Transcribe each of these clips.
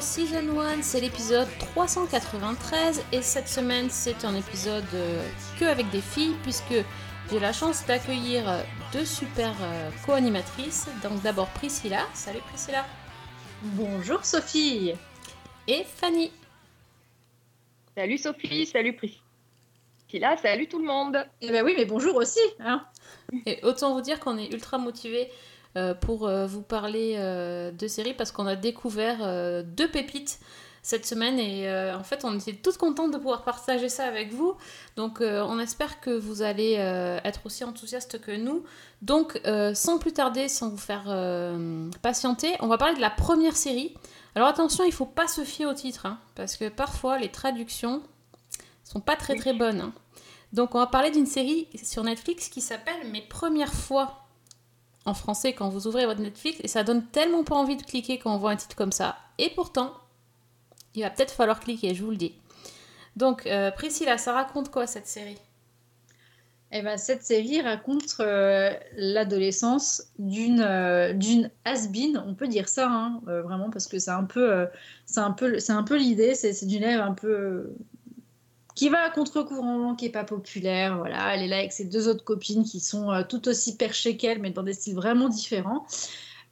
Season 1, c'est l'épisode 393 et cette semaine c'est un épisode euh, que avec des filles puisque j'ai la chance d'accueillir euh, deux super euh, co-animatrices. Donc d'abord Priscilla, salut Priscilla, Bonjour Sophie et Fanny. Salut Sophie, salut Priscilla, salut tout le monde. Eh ben oui, mais bonjour aussi hein. Et autant vous dire qu'on est ultra motivés euh, pour euh, vous parler euh, de séries parce qu'on a découvert euh, deux pépites cette semaine et euh, en fait on était toutes contentes de pouvoir partager ça avec vous. Donc euh, on espère que vous allez euh, être aussi enthousiastes que nous. Donc euh, sans plus tarder, sans vous faire euh, patienter, on va parler de la première série. Alors attention, il faut pas se fier au titre hein, parce que parfois les traductions sont pas très très bonnes. hein. Donc on va parler d'une série sur Netflix qui s'appelle Mes premières fois en français quand vous ouvrez votre Netflix et ça donne tellement pas envie de cliquer quand on voit un titre comme ça. Et pourtant, il va peut-être falloir cliquer, je vous le dis. Donc euh, Priscilla, ça raconte quoi cette série? Eh ben cette série raconte euh, l'adolescence d'une euh, d'une has-been, on peut dire ça hein, euh, vraiment parce que c'est un peu c'est un peu c'est un peu l'idée, c'est d'une élève un peu qui va à contre-courant, qui est pas populaire, voilà, elle est là avec ses deux autres copines qui sont euh, tout aussi perchées qu'elle mais dans des styles vraiment différents.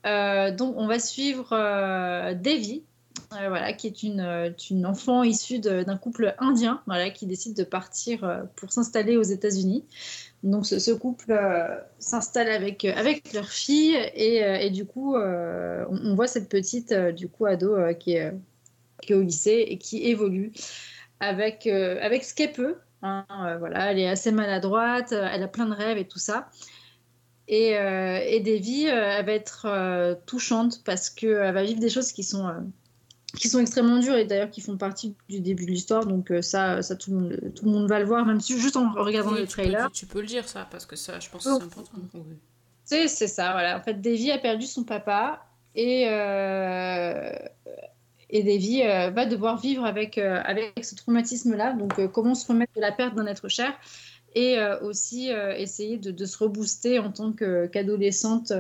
Euh, donc on va suivre euh, Devi, voilà, qui est une, une enfant issue d'un couple indien, voilà, qui décide de partir pour s'installer aux États-Unis. Donc ce, couple s'installe avec, avec leur fille et, du coup on, voit cette petite du coup ado qui, qui est au lycée et qui évolue avec, euh, avec ce qu'elle peut. hein. Euh, voilà, elle est assez maladroite, euh, elle a plein de rêves et tout ça. Et, et euh, elle va être touchante parce qu'elle va vivre des choses qui sont, qui sont extrêmement dures et d'ailleurs qui font partie du début de l'histoire. Donc ça, ça tout, le monde, tout le monde va le voir, même si juste en regardant Oui, le tu peux- trailer. tu, peux le dire ça parce que ça, je pense Oh. que c'est important. Oui. C'est c'est ça, voilà. En fait, Davy a perdu son papa et, euh, et Davy euh, va devoir vivre avec, euh, avec ce traumatisme-là. Donc, euh, comment se remettre de la perte d'un être cher et euh, aussi essayer de, se rebooster en tant qu'adolescente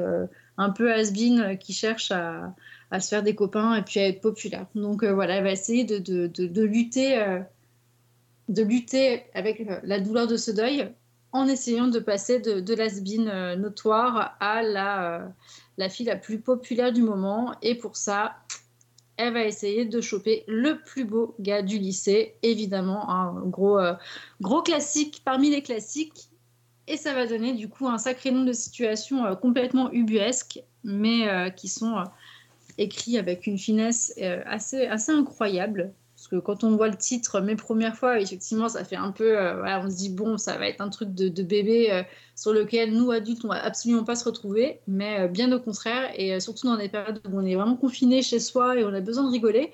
un peu has-been qui cherche à, à se faire des copains et puis à être populaire. Donc, voilà, elle va essayer de, de, de, lutter. de lutter avec la douleur de ce deuil en essayant de passer de, de l'asbine notoire à la, la fille la plus populaire du moment. Et pour ça, elle va essayer de choper le plus beau gars du lycée, évidemment, un gros, euh, gros classique parmi les classiques. Et ça va donner du coup un sacré nombre de situations euh, complètement ubuesques, mais euh, qui sont écrits avec une finesse assez, assez incroyable. Parce que quand on voit le titre Mes premières fois, effectivement, ça fait un peu. euh, on se dit, bon, ça va être un truc de, bébé euh, sur lequel nous, adultes, on va absolument pas se retrouver. Mais euh, bien au contraire, et surtout dans des périodes où on est vraiment confiné chez soi et on a besoin de rigoler,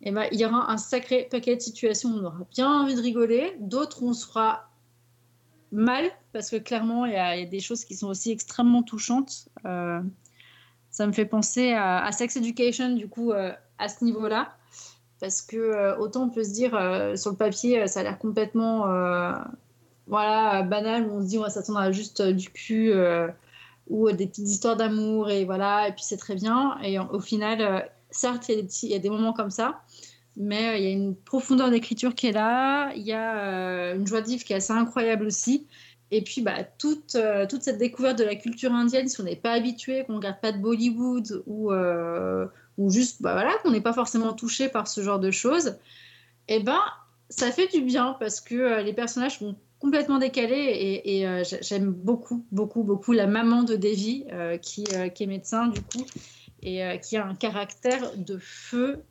eh ben, il y aura un sacré paquet de situations où on aura bien envie de rigoler. D'autres, on sera mal, parce que clairement, il y, a des choses qui sont aussi extrêmement touchantes. Ça me fait penser à, Sex Education, du coup, à ce niveau-là parce que euh, autant on peut se dire euh, sur le papier euh, ça a l'air complètement voilà banal où on se dit on va s'attendre à juste du cul ou des petites histoires d'amour et voilà et puis c'est très bien. Et au final certes il y, a des moments comme ça mais il y a une profondeur d'écriture qui est là il y a une joie de vivre qui est assez incroyable aussi. Et puis bah, toute, toute cette découverte de la culture indienne, si on n'est pas habitué, qu'on ne regarde pas de Bollywood ou, ou juste bah, voilà, qu'on n'est pas forcément touché par ce genre de choses, et ben ça fait du bien parce que euh, les personnages sont complètement décalés et, euh, j'a- j'aime beaucoup, beaucoup, beaucoup la maman de Devi euh, qui, est médecin du coup et qui a un caractère de feu.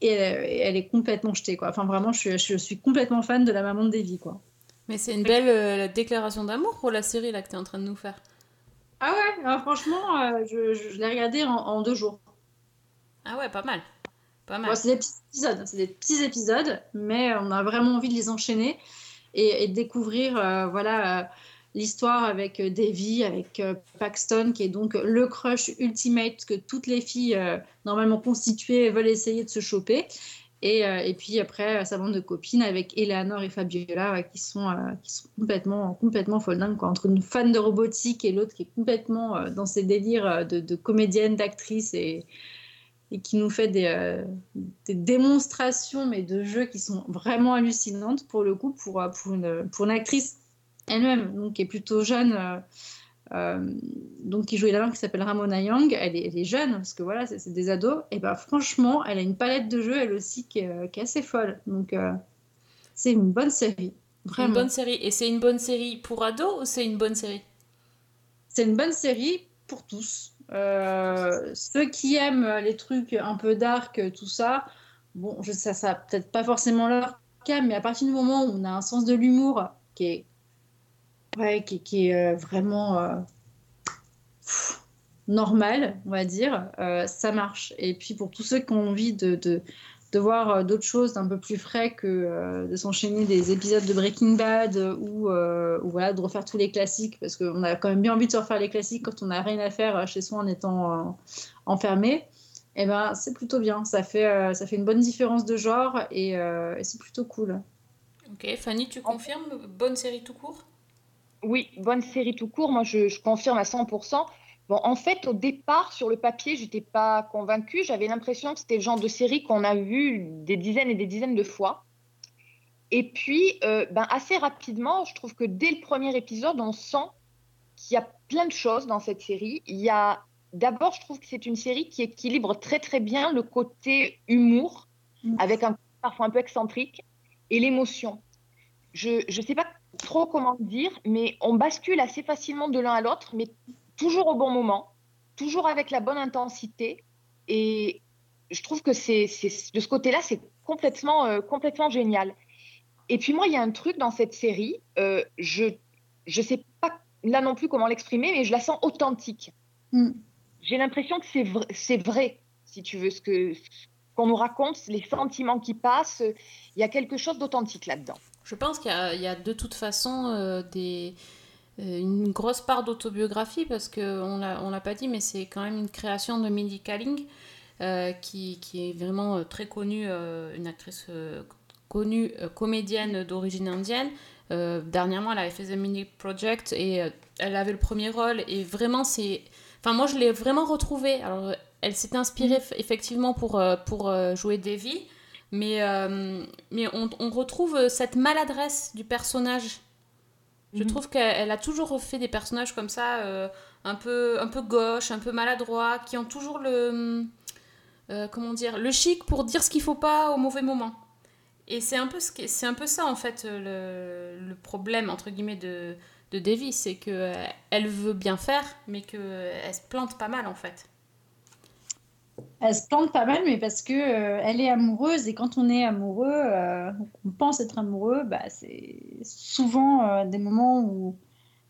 et elle, est complètement jetée quoi. Enfin vraiment, je suis, je suis complètement fan de la maman de Devi quoi. Mais c'est une belle déclaration d'amour pour la série là que tu es en train de nous faire. Ah ouais, alors franchement, euh, je, je- je l'ai regardé en, en deux jours. Ah ouais, pas mal. Pas mal. Bon, c'est des petits épisodes, c'est des petits épisodes, mais on a vraiment envie de les enchaîner et, et de découvrir euh, voilà euh, l'histoire avec Davy, avec Paxton, qui est donc le crush ultimate que toutes les filles normalement constituées veulent essayer de se choper. Et, euh, et puis après, sa bande de copines avec Eleanor et Fabiola ouais, qui, sont, euh, qui sont complètement, complètement folles dingues, quoi, entre une fan de robotique et l'autre qui est complètement euh, dans ses délires euh, de, comédienne, d'actrice et, qui nous fait des, euh, démonstrations mais de jeux qui sont vraiment hallucinantes pour le coup, pour, euh, pour, une, pour une actrice elle-même, qui est plutôt jeune. euh, euh, donc qui joue là qui s'appelle Ramona Young, elle est, elle est jeune parce que voilà, c'est des ados. Et ben franchement, elle a une palette de jeux elle aussi qui est, euh, qui est assez folle. Donc euh, c'est une bonne série, vraiment. Une bonne série. Et c'est une bonne série pour ados ou c'est une bonne série? C'est une bonne série pour tous. Euh, ceux qui aiment les trucs un peu dark, tout ça, bon, je sais, ça peut-être pas forcément leur cas, mais à partir du moment où on a un sens de l'humour qui est, ouais, qui, qui est euh, vraiment euh, pff, normal, on va dire, euh, ça marche. Et puis pour tous ceux qui ont envie de, de, de voir euh, d'autres choses d'un peu plus frais que euh, de s'enchaîner des épisodes de Breaking Bad ou, euh, ou voilà, de refaire tous les classiques, parce qu'on a quand même bien envie de se refaire les classiques quand on n'a rien à faire chez soi en étant euh, enfermé. Et ben, c'est plutôt bien, ça fait, euh, ça fait une bonne différence de genre et, euh, et c'est plutôt cool. Ok, Fanny, tu confirmes? Bonne série tout court? Oui, bonne série tout court. Moi, je, je confirme à 100%. Bon, en fait, au départ, sur le papier, j'étais pas convaincue. J'avais l'impression que c'était le genre de série qu'on a vu des dizaines et des dizaines de fois. Et puis, euh, ben, assez rapidement, je trouve que dès le premier épisode, on sent qu'il y a plein de choses dans cette série. Il y a, d'abord, je trouve que c'est une série qui équilibre très très bien le côté humour, avec un parfois un peu excentrique, et l'émotion. Je ne sais pas trop comment dire, mais on bascule assez facilement de l'un à l'autre, mais toujours au bon moment, toujours avec la bonne intensité. Et je trouve que c'est, de ce côté-là, c'est complètement, euh, complètement génial. Et puis moi, il y a un truc dans cette série, euh, je ne sais pas là non plus comment l'exprimer, mais je la sens authentique. Mm. J'ai l'impression que c'est vrai, c'est vrai, si tu veux, ce que ce qu'on nous raconte, les sentiments qui passent. Il y a quelque chose d'authentique là-dedans. Je pense qu'il y, a- il y a de toute façon euh, des, euh, une grosse part d'autobiographie parce qu'on on l'a pas dit, mais c'est quand même une création de Mindy Kaling euh, qui, qui est vraiment très connue, une actrice connue, comédienne d'origine indienne. Dernièrement, elle avait fait The Mini Project et elle avait le premier rôle et vraiment c'est... Enfin moi je l'ai vraiment retrouvée. Alors elle s'est inspirée f- effectivement pour, pour jouer Davy. Mais, euh, mais on, on retrouve euh, cette maladresse du personnage. Je Mhm. trouve qu'elle elle a toujours fait des personnages comme ça, euh, un, peu, un peu gauche, un peu maladroit, qui ont toujours le, euh, comment dire, le chic pour dire ce qu'il faut pas au mauvais moment. Et c'est un peu, ce qui- un peu ça, en fait, le, le problème, entre guillemets, de, de Davy. C'est qu'elle veut bien faire, mais qu'elle se plante pas mal, en fait. Elle se plante pas mal, mais parce que euh, elle est amoureuse et quand on est amoureux, euh, on pense être amoureux, bah, c'est souvent euh, des moments où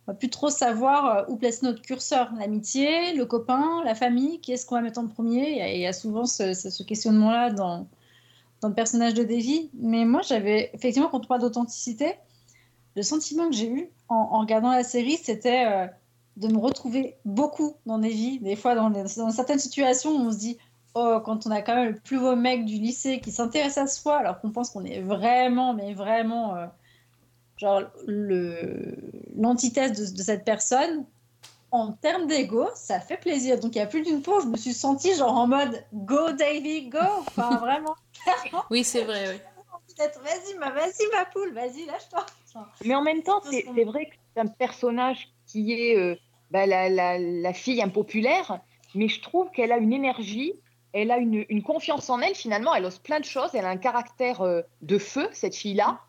on va plus trop savoir où placer notre curseur. L'amitié, le copain, la famille, qui est-ce qu'on va mettre en premier? A- il y, a souvent ce, questionnement-là dans, dans le personnage de Davy. Mais moi, j'avais effectivement, quand on parle d'authenticité, le sentiment que j'ai eu en, regardant la série, c'était de me retrouver beaucoup dans Davy. Des fois, dans, les- dans certaines situations, où on se dit oh, quand on a quand même le plus beau mec du lycée qui s'intéresse à soi, alors qu'on pense qu'on est vraiment, mais vraiment, euh, genre, le- l'antithèse de, de cette personne, en termes d'ego, ça fait plaisir. Donc, il y a plus d'une fois où je me suis sentie genre en mode go, Davy, go. Enfin, vraiment, Oui, c'est vrai, oui. vas-y, ma, vas-y, ma poule, vas-y, lâche-toi. Mais en même temps, c'est vrai que c'est un personnage qui est euh, bah, la, la- la fille impopulaire, mais je trouve qu'elle a une énergie, elle a une, une confiance en elle finalement, elle ose plein de choses, elle a un caractère euh, de feu, cette fille-là,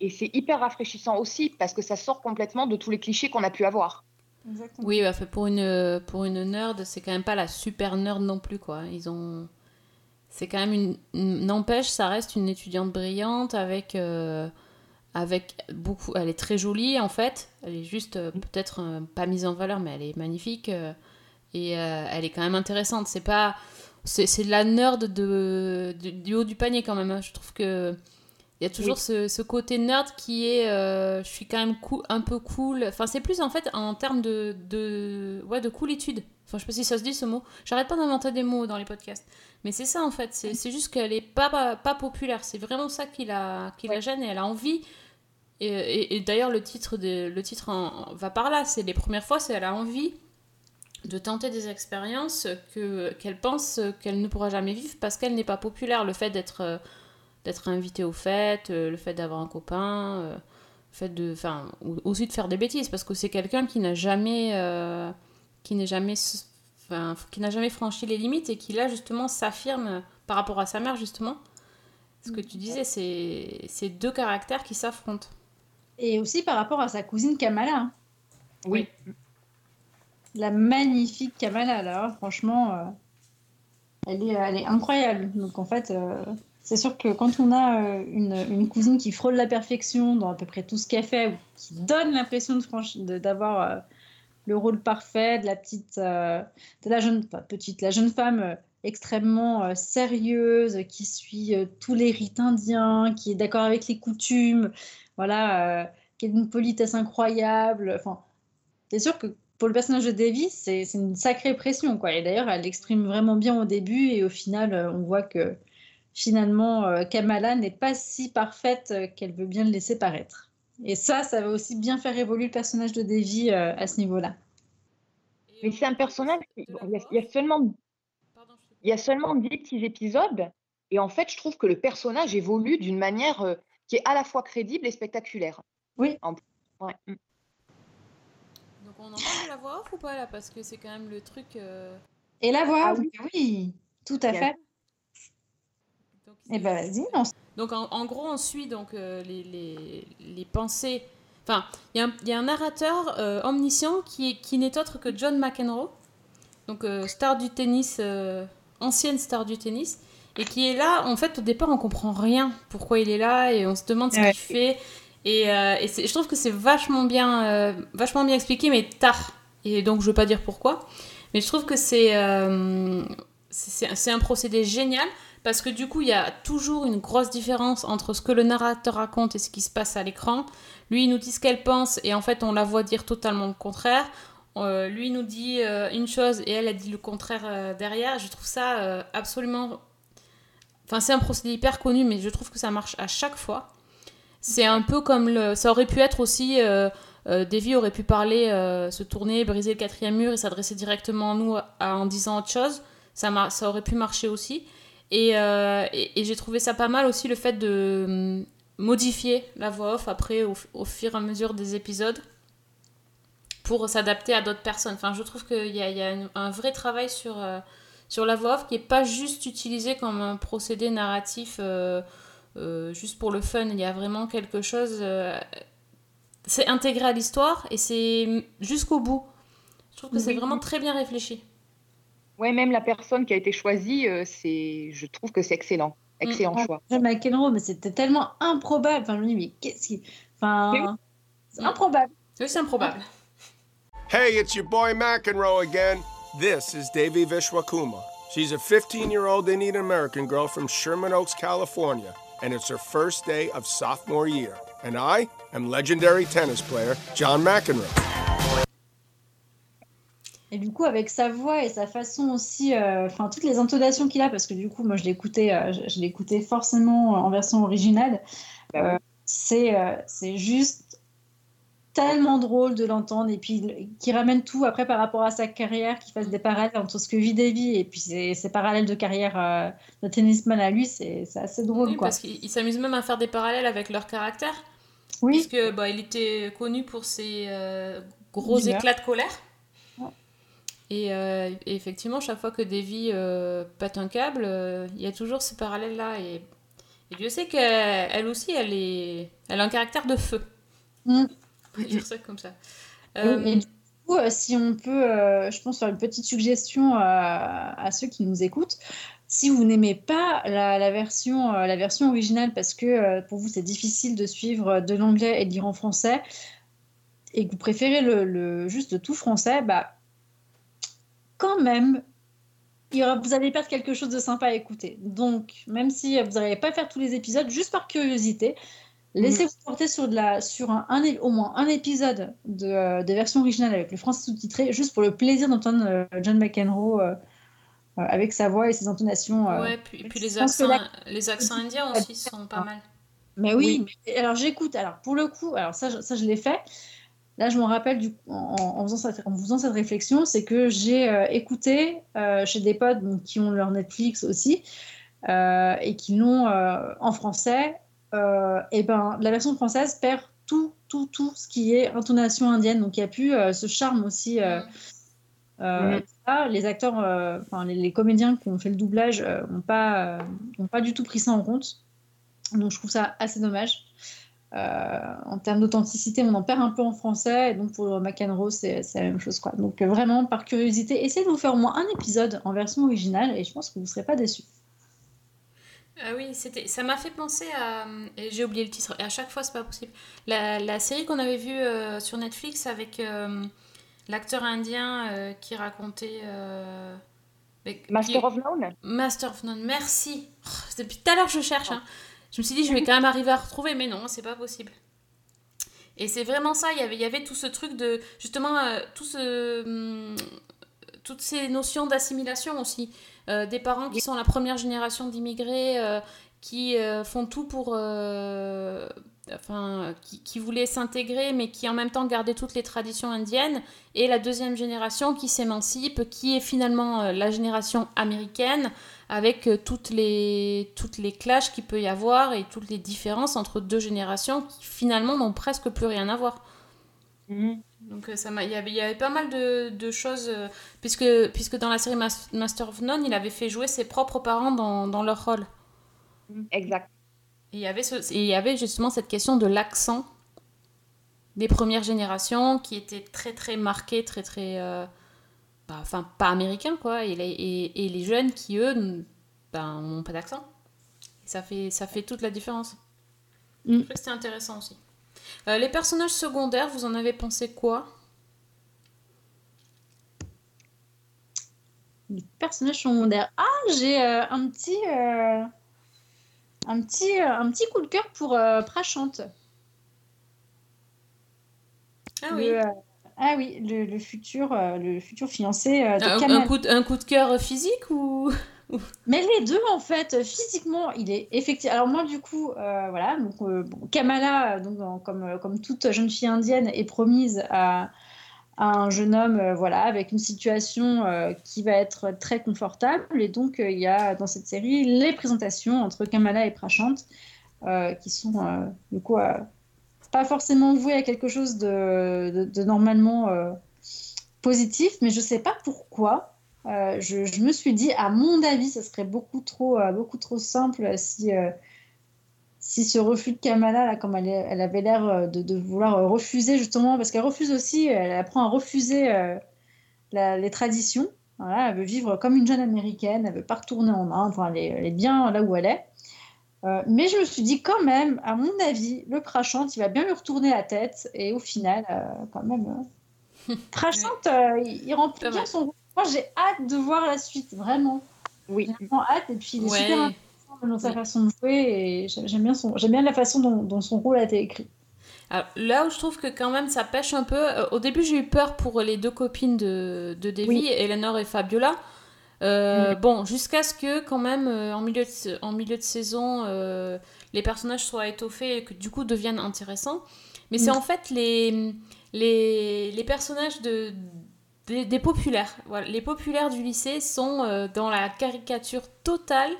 et c'est hyper rafraîchissant aussi parce que ça sort complètement de tous les clichés qu'on a pu avoir. Exactement. Oui, bah, fait, pour, une, pour une nerd, c'est quand même pas la super nerd non plus, quoi. Ils ont... C'est quand même une... une- N'empêche, ça reste une étudiante brillante avec... euh, avec beaucoup... Elle est très jolie, en fait. Elle est juste euh, peut-être euh, pas mise en valeur, mais elle est magnifique. euh, et elle est quand même intéressante. C'est pas... C'est c'est de la nerd de, de- du haut du panier, quand même. hein. Je trouve que... Il y a toujours ce, ce côté nerd qui est, je suis quand même cou- un peu cool. Enfin, c'est plus en fait en termes de, de, ouais, de coolitude. Enfin, je sais pas si ça se dit ce mot. J'arrête pas d'inventer des mots dans les podcasts. Mais c'est ça en fait. C'est c'est juste qu'elle est pas, pas, pas populaire. C'est vraiment ça qui la, qui la Ouais. gêne et elle a envie. Et, et- et d'ailleurs, le titre, de, le titre en- va par là. C'est les premières fois, c'est elle a envie de tenter des expériences que qu'elle pense qu'elle ne pourra jamais vivre parce qu'elle n'est pas populaire. Le fait d'être euh, d'être invitée aux fêtes, euh, le fait d'avoir un copain, euh, le fait de, enfin, aussi de faire des bêtises parce que c'est quelqu'un qui n'a jamais, euh, qui n'est jamais, s- enfin, qui n'a jamais franchi les limites et qui là justement s'affirme par rapport à sa mère justement. Ce que tu disais, c'est c'est deux caractères qui s'affrontent. Et aussi par rapport à sa cousine Kamala. hein. Oui. La magnifique Kamala, là, franchement, euh, elle, est, elle est incroyable. Donc en fait, euh, c'est sûr que quand on a euh, une, une cousine qui frôle la perfection dans à peu près tout ce qu'elle fait, ou qui donne l'impression de d'avoir le rôle parfait de la petite, euh, de la jeune, pas petite, la jeune femme euh, extrêmement euh, sérieuse, qui suit tous les rites indiens, qui est d'accord avec les coutumes, voilà, qui a une politesse incroyable. Enfin, c'est sûr que pour le personnage de Davy, c'est une sacrée pression, quoi. Et d'ailleurs, elle l'exprime vraiment bien au début, et au final, on voit que finalement, Kamala n'est pas si parfaite qu'elle veut bien le laisser paraître. Et ça, ça va aussi bien faire évoluer le personnage de Davy euh, à ce niveau-là. Mais c'est un personnage, qui- bon, il y, a- il y a seulement, il y a seulement 10 petits épisodes, et en fait, je trouve que le personnage évolue d'une manière euh, qui est à la fois crédible et spectaculaire. Oui. En- ouais. mm. Donc on entend de la voix off ou pas là? Parce que c'est quand même le truc. euh, Et la voix, Ah oui, oui, tout à Bien. fait. donc Eh ben, vas-y, on Donc en, en gros, on suit donc euh, les, les, les pensées. Enfin, il y, a un- il y a un narrateur euh, omniscient qui, est- qui n'est autre que John McEnroe, donc euh, star du tennis, ancienne star du tennis, et qui est là. En fait, au départ, on comprend rien pourquoi il est là et on se demande ce Ouais. qu'il fait. Et, et c'est- je trouve que c'est vachement bien, vachement bien expliqué, mais tard. Et donc, je veux pas dire pourquoi, mais je trouve que c'est c'est c'est un procédé génial parce que du coup, il y a toujours une grosse différence entre ce que le narrateur raconte et ce qui se passe à l'écran. Lui, il nous dit ce qu'elle pense et en fait, on la voit dire totalement le contraire. Euh, lui il nous dit euh, une chose et elle a dit le contraire euh, derrière. Je trouve ça absolument. Enfin, c'est un procédé hyper connu, mais je trouve que ça marche à chaque fois. C'est un peu comme le. Ça aurait pu être aussi. Euh, Davy aurait pu parler, se tourner, briser le quatrième mur et s'adresser directement à nous en disant autre chose. Ça, ça aurait pu marcher aussi. Et, euh, et, et j'ai trouvé ça pas mal aussi le fait de hum, modifier la voix off après au, au fur et à mesure des épisodes pour s'adapter à d'autres personnes. Enfin, je trouve qu'il y a, il y a une- un vrai travail sur, euh, sur la voix off qui n'est pas juste utilisé comme un procédé narratif euh, euh, juste pour le fun. Il y a vraiment quelque chose. c'est intégré à l'histoire et c'est jusqu'au bout. Je trouve que c'est vraiment très bien réfléchi. Ouais, même la personne qui a été choisie, euh, c'est, je trouve que c'est excellent. Excellent Ah, choix. John McEnroe, mais c'était tellement improbable. Enfin, je me dis, mais qu'est-ce qui. Enfin, c'est improbable. Oui, c'est improbable. Hey, it's your boy McEnroe again. This is Devi Vishwakuma. She's a 15 year old Indian American girl from Sherman Oaks, California, and it's her first day of sophomore year. And I am legendary tennis player John McEnroe. Et du coup, avec sa voix et sa façon aussi, euh, enfin, toutes les intonations qu'il a, parce que du coup, moi, je l'écoutais, euh, je, je l'écoutais forcément en version originale. Euh, c'est, euh, c'est juste tellement drôle de l'entendre et puis qui ramène tout après par rapport à sa carrière, qui fasse des parallèles entre ce que vit Davy et puis ses, ses parallèles de carrière euh, de tennisman à lui, c'est, c'est assez drôle, Oui, quoi. parce qu'ils ils s'amusent même à faire des parallèles avec leur caractère. Oui, Puisque bah, il était connu pour ses euh, gros éclats de colère. Et, euh, et effectivement, chaque fois que Davy euh, pète un câble, euh, il y a toujours ce parallèle-là. Et, et Dieu sait qu'elle elle aussi, elle, est, elle a un caractère de feu. Mm. On va dire ça comme ça. Et- Euh, Et du coup, si on peut, je pense, faire une petite suggestion à, ceux qui nous écoutent. Si vous n'aimez pas la, la version, la version originale parce que pour vous c'est difficile de suivre de l'anglais et de lire en français, et que vous préférez le, le- juste le tout français, bah, quand même, il y aura- vous allez perdre quelque chose de sympa à écouter. Donc, même si vous n'allez pas faire tous les épisodes, juste par curiosité, laissez-vous porter sur, de la, sur un, un é- au moins un épisode de, euh, de version originale avec le français sous-titré, juste pour le plaisir d'entendre euh, John McEnroe euh, avec sa voix et ses intonations. euh. Ouais, puis, puis les accents, la- les accents indiens aussi sont pas mal. Mais oui, mais- alors j'écoute. Alors pour le coup, alors ça, ça je l'ai fait. Là, je me rappelle du, en, en faisant cette, en faisant cette réflexion, c'est que j'ai euh, écouté euh, chez des potes donc, qui ont leur Netflix aussi euh, et qui l'ont en français. et ben, la version française perd tout, tout, tout ce qui est intonation indienne. Donc il y a plus ce charme aussi. euh, Mhm. ça, les acteurs, euh, enfin les, les comédiens qui ont fait le doublage euh, n'ont pas, n'ont pas du tout pris ça en compte. Donc je trouve ça assez dommage. Euh, en termes d'authenticité, on en perd un peu en français. Et donc pour McEnroe, c'est la même chose. Quoi. Donc euh, vraiment, par curiosité, essayez de vous faire au moins un épisode en version originale et je pense que vous ne serez pas déçus. Ah oui, c'était, ça m'a fait penser à. Et j'ai oublié le titre, et à chaque fois, c'est pas possible. La, la série qu'on avait vue euh, sur Netflix avec euh, l'acteur indien euh, qui racontait. euh, mais- qui- Master of None? Master of None, merci. Oh, c'est depuis tout à l'heure que je cherche. hein. Je me suis dit, je vais quand même arriver à retrouver, mais non, c'est pas possible. Et c'est vraiment ça, il y avait, tout ce truc de. Justement, euh, hum, toutes ces notions d'assimilation aussi. Euh, des parents qui sont la première génération d'immigrés, euh, qui euh, font tout pour. euh, enfin, qui, qui voulaient s'intégrer, mais qui en même temps gardaient toutes les traditions indiennes. Et la deuxième génération qui s'émancipe, qui est finalement euh, la génération américaine, avec euh, toutes les, toutes les clashs qu'il peut y avoir et toutes les différences entre deux générations qui finalement n'ont presque plus rien à voir. Mhm. Donc ça m'a- il y avait, il y avait pas mal de, de choses, euh, puisque, puisque dans la série Mas- Master of None, il avait fait jouer ses propres parents dans, dans leur rôle. Exact. Et il y avait, ce, il y avait justement cette question de l'accent des premières générations qui était très très marqué, très très... euh, bah, enfin, pas américain quoi, et les, et, et les jeunes qui eux n- ben, n'ont pas d'accent. Ça fait, ça fait toute la différence. Mm. Je trouvais que c'était intéressant aussi. Euh, les personnages secondaires, vous en avez pensé quoi? Les personnages secondaires. Ah, j'ai euh, un petit. Un petit, euh, un petit coup de cœur pour euh, Prachante. Ah Le, oui. euh, ah oui, le, le futur, euh, le futur fiancé de Un, Kamala. un coup de, un coup de cœur physique ou Mais les deux, en fait, physiquement, il est effectivement. Alors, moi, du coup, voilà, donc, bon, Kamala, donc, comme, comme toute jeune fille indienne, est promise à, à un jeune homme, euh, voilà, avec une situation euh, qui va être très confortable. Et donc, euh, il y a dans cette série les présentations entre Kamala et Prashant, euh, qui sont, du coup, pas forcément vouées à quelque chose de, normalement positif, mais je sais pas pourquoi. Je, je me suis dit, à mon avis, ça serait beaucoup trop, beaucoup trop simple si, si ce refus de Kamala, là, comme elle, avait l'air euh, de, de vouloir euh, refuser, justement, parce qu'elle refuse aussi, elle apprend à refuser euh, la- les traditions. Voilà, elle veut vivre comme une jeune américaine, elle veut pas retourner en Inde, enfin, elle, est, elle est bien là où elle est. Euh, mais je me suis dit, quand même, à mon avis, le Prachante, il va bien lui retourner la tête, et au final, euh, quand même, Prachante, euh, il, il remplit bien son rôle. Moi, j'ai hâte de voir la suite, vraiment. Oui. J'ai vraiment hâte. Et puis, il est Ouais. super dans sa façon de jouer. Et j'ai- j'aime bien, son... j'aime bien la façon dont, dont son rôle a été écrit. Alors, là où je trouve que quand même ça pêche un peu, euh, au début j'ai eu peur pour les deux copines de, de Davy, Oui. Eleanor et Fabiola. Euh, Bon, jusqu'à ce que quand même euh, en, milieu de, en milieu de saison, euh, les personnages soient étoffés et que du coup deviennent intéressants. Mais c'est Mm. en fait les, les, les personnages de, des, des populaires. Voilà. Les populaires du lycée sont dans la caricature totale.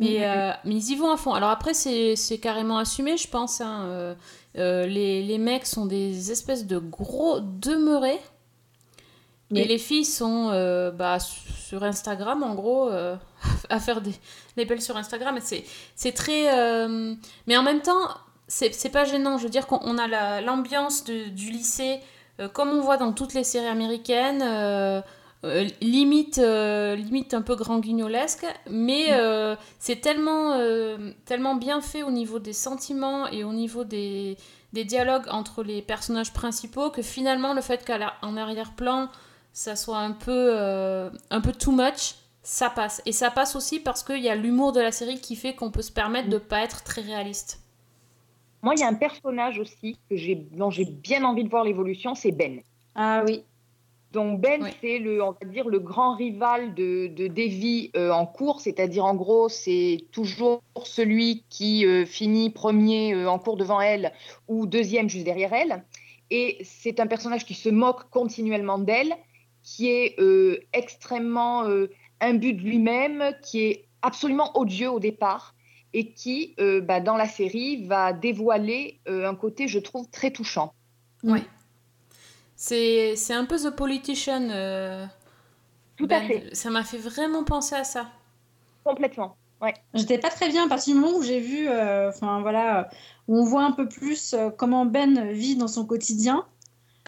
Oui. Mais, Mhm. euh, mais ils y vont à fond. Alors après, c'est carrément assumé, je pense. hein, euh, euh, les, les mecs sont des espèces de gros demeurés. Oui. Et les filles sont euh, bah, sur Instagram, en gros, à faire des, des belles sur Instagram. C'est- très. Mais en même temps, c'est pas gênant. Je veux dire qu'on on a la- l'ambiance du lycée, comme on voit dans toutes les séries américaines. Euh, limite, euh, limite un peu grand guignolesque, mais euh, c'est tellement, euh, tellement bien fait au niveau des sentiments et au niveau des, des dialogues entre les personnages principaux que finalement le fait qu'en arrière-plan ça soit un peu, euh, un peu too much, ça passe. Et ça passe aussi parce qu'il y a l'humour de la série qui fait qu'on peut se permettre de pas être très réaliste. Moi, il y a un personnage aussi que j'ai, dont j'ai bien envie de voir l'évolution, c'est Ben. Ah oui. Donc Ben, Oui. c'est le, on va dire, le grand rival de, de Davy euh, en cours, c'est-à-dire en gros, c'est toujours celui qui euh, finit premier euh, en cours devant elle ou deuxième juste derrière elle. Et c'est un personnage qui se moque continuellement d'elle, qui est extrêmement imbu de lui-même, qui est absolument odieux au départ et qui, bah, dans la série, va dévoiler un côté, je trouve, très touchant. Ouais. C'est c'est un peu The Politician. euh, Tout à Ben. fait, Ça m'a fait vraiment penser à ça. complètement. J'étais pas très bien à partir du moment où j'ai vu, euh, enfin voilà, où on voit un peu plus euh, comment Ben vit dans son quotidien.